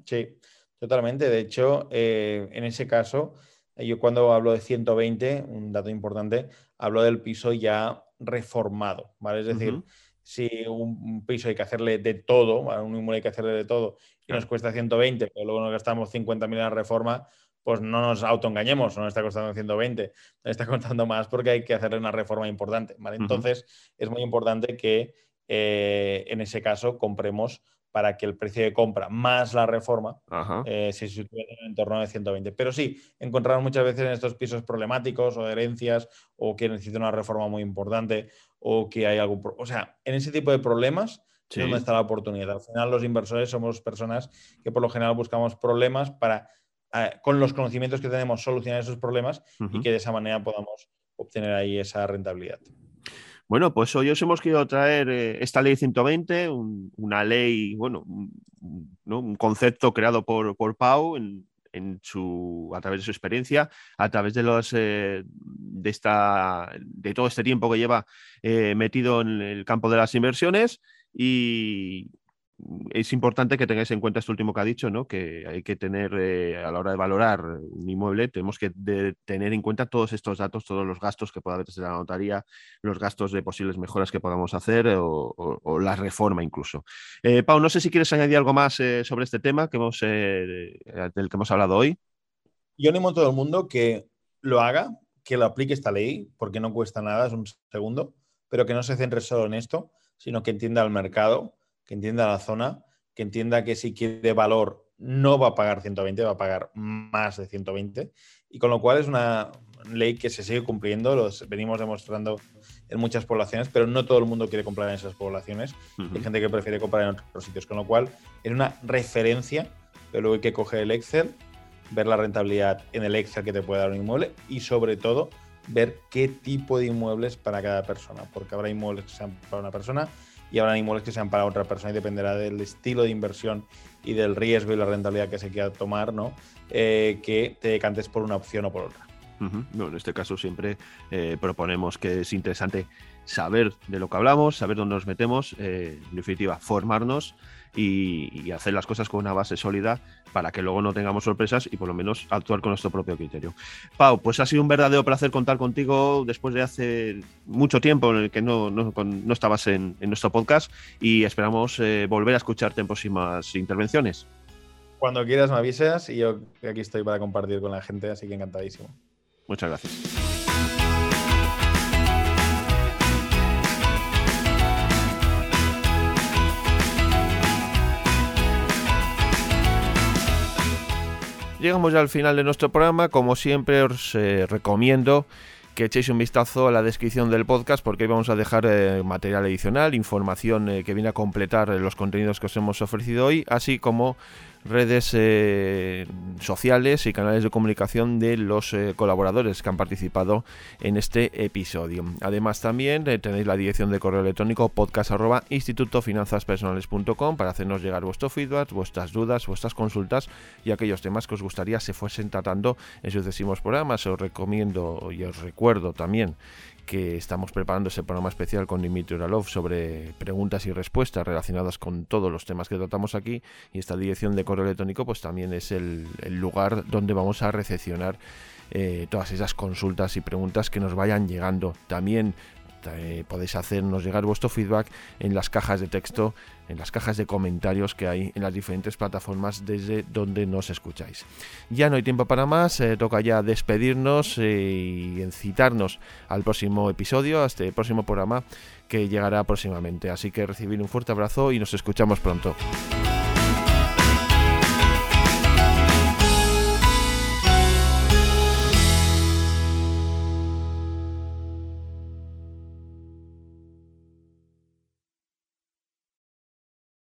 Sí, totalmente. De hecho, eh, en ese caso, Yo cuando hablo de 120, un dato importante, hablo del piso ya reformado, ¿vale? Es decir, si un piso hay que hacerle de todo, un inmueble hay que hacerle de todo y nos cuesta 120, pero luego nos gastamos 50.000 en la reforma, pues no nos autoengañemos, no nos está costando 120, nos está costando más porque hay que hacerle una reforma importante, ¿vale? Entonces, es muy importante que eh, en ese caso compremos para que el precio de compra más la reforma eh, se sitúe en torno de 120. Pero sí, encontramos muchas veces en estos pisos problemáticos o de herencias o que necesitan una reforma muy importante o que hay algún... O sea, en ese tipo de problemas es donde está la oportunidad. Al final los inversores somos personas que por lo general buscamos problemas para, eh, con los conocimientos que tenemos, solucionar esos problemas y que de esa manera podamos obtener ahí esa rentabilidad. Bueno, pues hoy os hemos querido traer eh, esta ley 120, una ley, bueno, un, concepto creado por, por Pau en, su, a través de su experiencia, a través de los eh, de esta de todo este tiempo que lleva eh, metido en el campo de las inversiones y, es importante que tengáis en cuenta esto último que ha dicho, ¿no? que hay que tener eh, a la hora de valorar un inmueble, tenemos que tener en cuenta todos estos datos, todos los gastos que pueda haber desde la notaría, los gastos de posibles mejoras que podamos hacer o, la reforma incluso. Eh, Pau, no sé si quieres añadir algo más eh, sobre este tema que hemos, del que hemos hablado hoy. Yo animo a todo el mundo que lo haga, que lo aplique esta ley, porque no cuesta nada, es un segundo, pero que no se centre solo en esto, sino que entienda el mercado que entienda la zona, que entienda que si quiere valor no va a pagar 120, va a pagar más de 120. Y con lo cual es una ley que se sigue cumpliendo, los venimos demostrando en muchas poblaciones, pero no todo el mundo quiere comprar en esas poblaciones. Hay gente que prefiere comprar en otros sitios, con lo cual es una referencia, pero luego hay que coger el Excel, ver la rentabilidad en el Excel que te puede dar un inmueble y sobre todo ver qué tipo de inmuebles para cada persona, porque habrá inmuebles que sean para una persona y habrá inmuebles que sean para otra persona y dependerá del estilo de inversión y del riesgo y la rentabilidad que se quiera tomar, ¿no? Eh, que te decantes por una opción o por otra. en este caso siempre eh, proponemos que es interesante saber de lo que hablamos, saber dónde nos metemos, eh, en definitiva, formarnos y, hacer las cosas con una base sólida para que luego no tengamos sorpresas y por lo menos actuar con nuestro propio criterio. Pau, pues ha sido un verdadero placer contar contigo después de hace mucho tiempo en el que no, no, estabas en, nuestro podcast y esperamos eh, volver a escucharte en próximas intervenciones. Cuando quieras me avisas y yo aquí estoy para compartir con la gente, así que encantadísimo. Muchas gracias. Llegamos ya al final de nuestro programa. Como siempre, os eh, recomiendo que echéis un vistazo a la descripción del podcast porque hoy vamos a dejar eh, material adicional, información eh, que viene a completar los contenidos que os hemos ofrecido hoy, así como redes eh, sociales y canales de comunicación de los eh, colaboradores que han participado en este episodio. Además también eh, tenéis la dirección de correo electrónico podcast para hacernos llegar vuestro feedback, vuestras dudas, vuestras consultas y aquellos temas que os gustaría se fuesen tratando en sucesivos programas. Os recomiendo y os recuerdo también que estamos preparando ese programa especial con Dimitri Uralov sobre preguntas y respuestas relacionadas con todos los temas que tratamos aquí y esta dirección de correo electrónico pues también es el, lugar donde vamos a recepcionar eh, todas esas consultas y preguntas que nos vayan llegando. También eh, podéis hacernos llegar vuestro feedback en las cajas de texto, en las cajas de comentarios que hay en las diferentes plataformas desde donde nos escucháis. Ya no hay tiempo para más, eh, toca ya despedirnos eh, y incitarnos al próximo episodio, a este próximo programa que llegará próximamente. Así que recibir un fuerte abrazo y nos escuchamos pronto.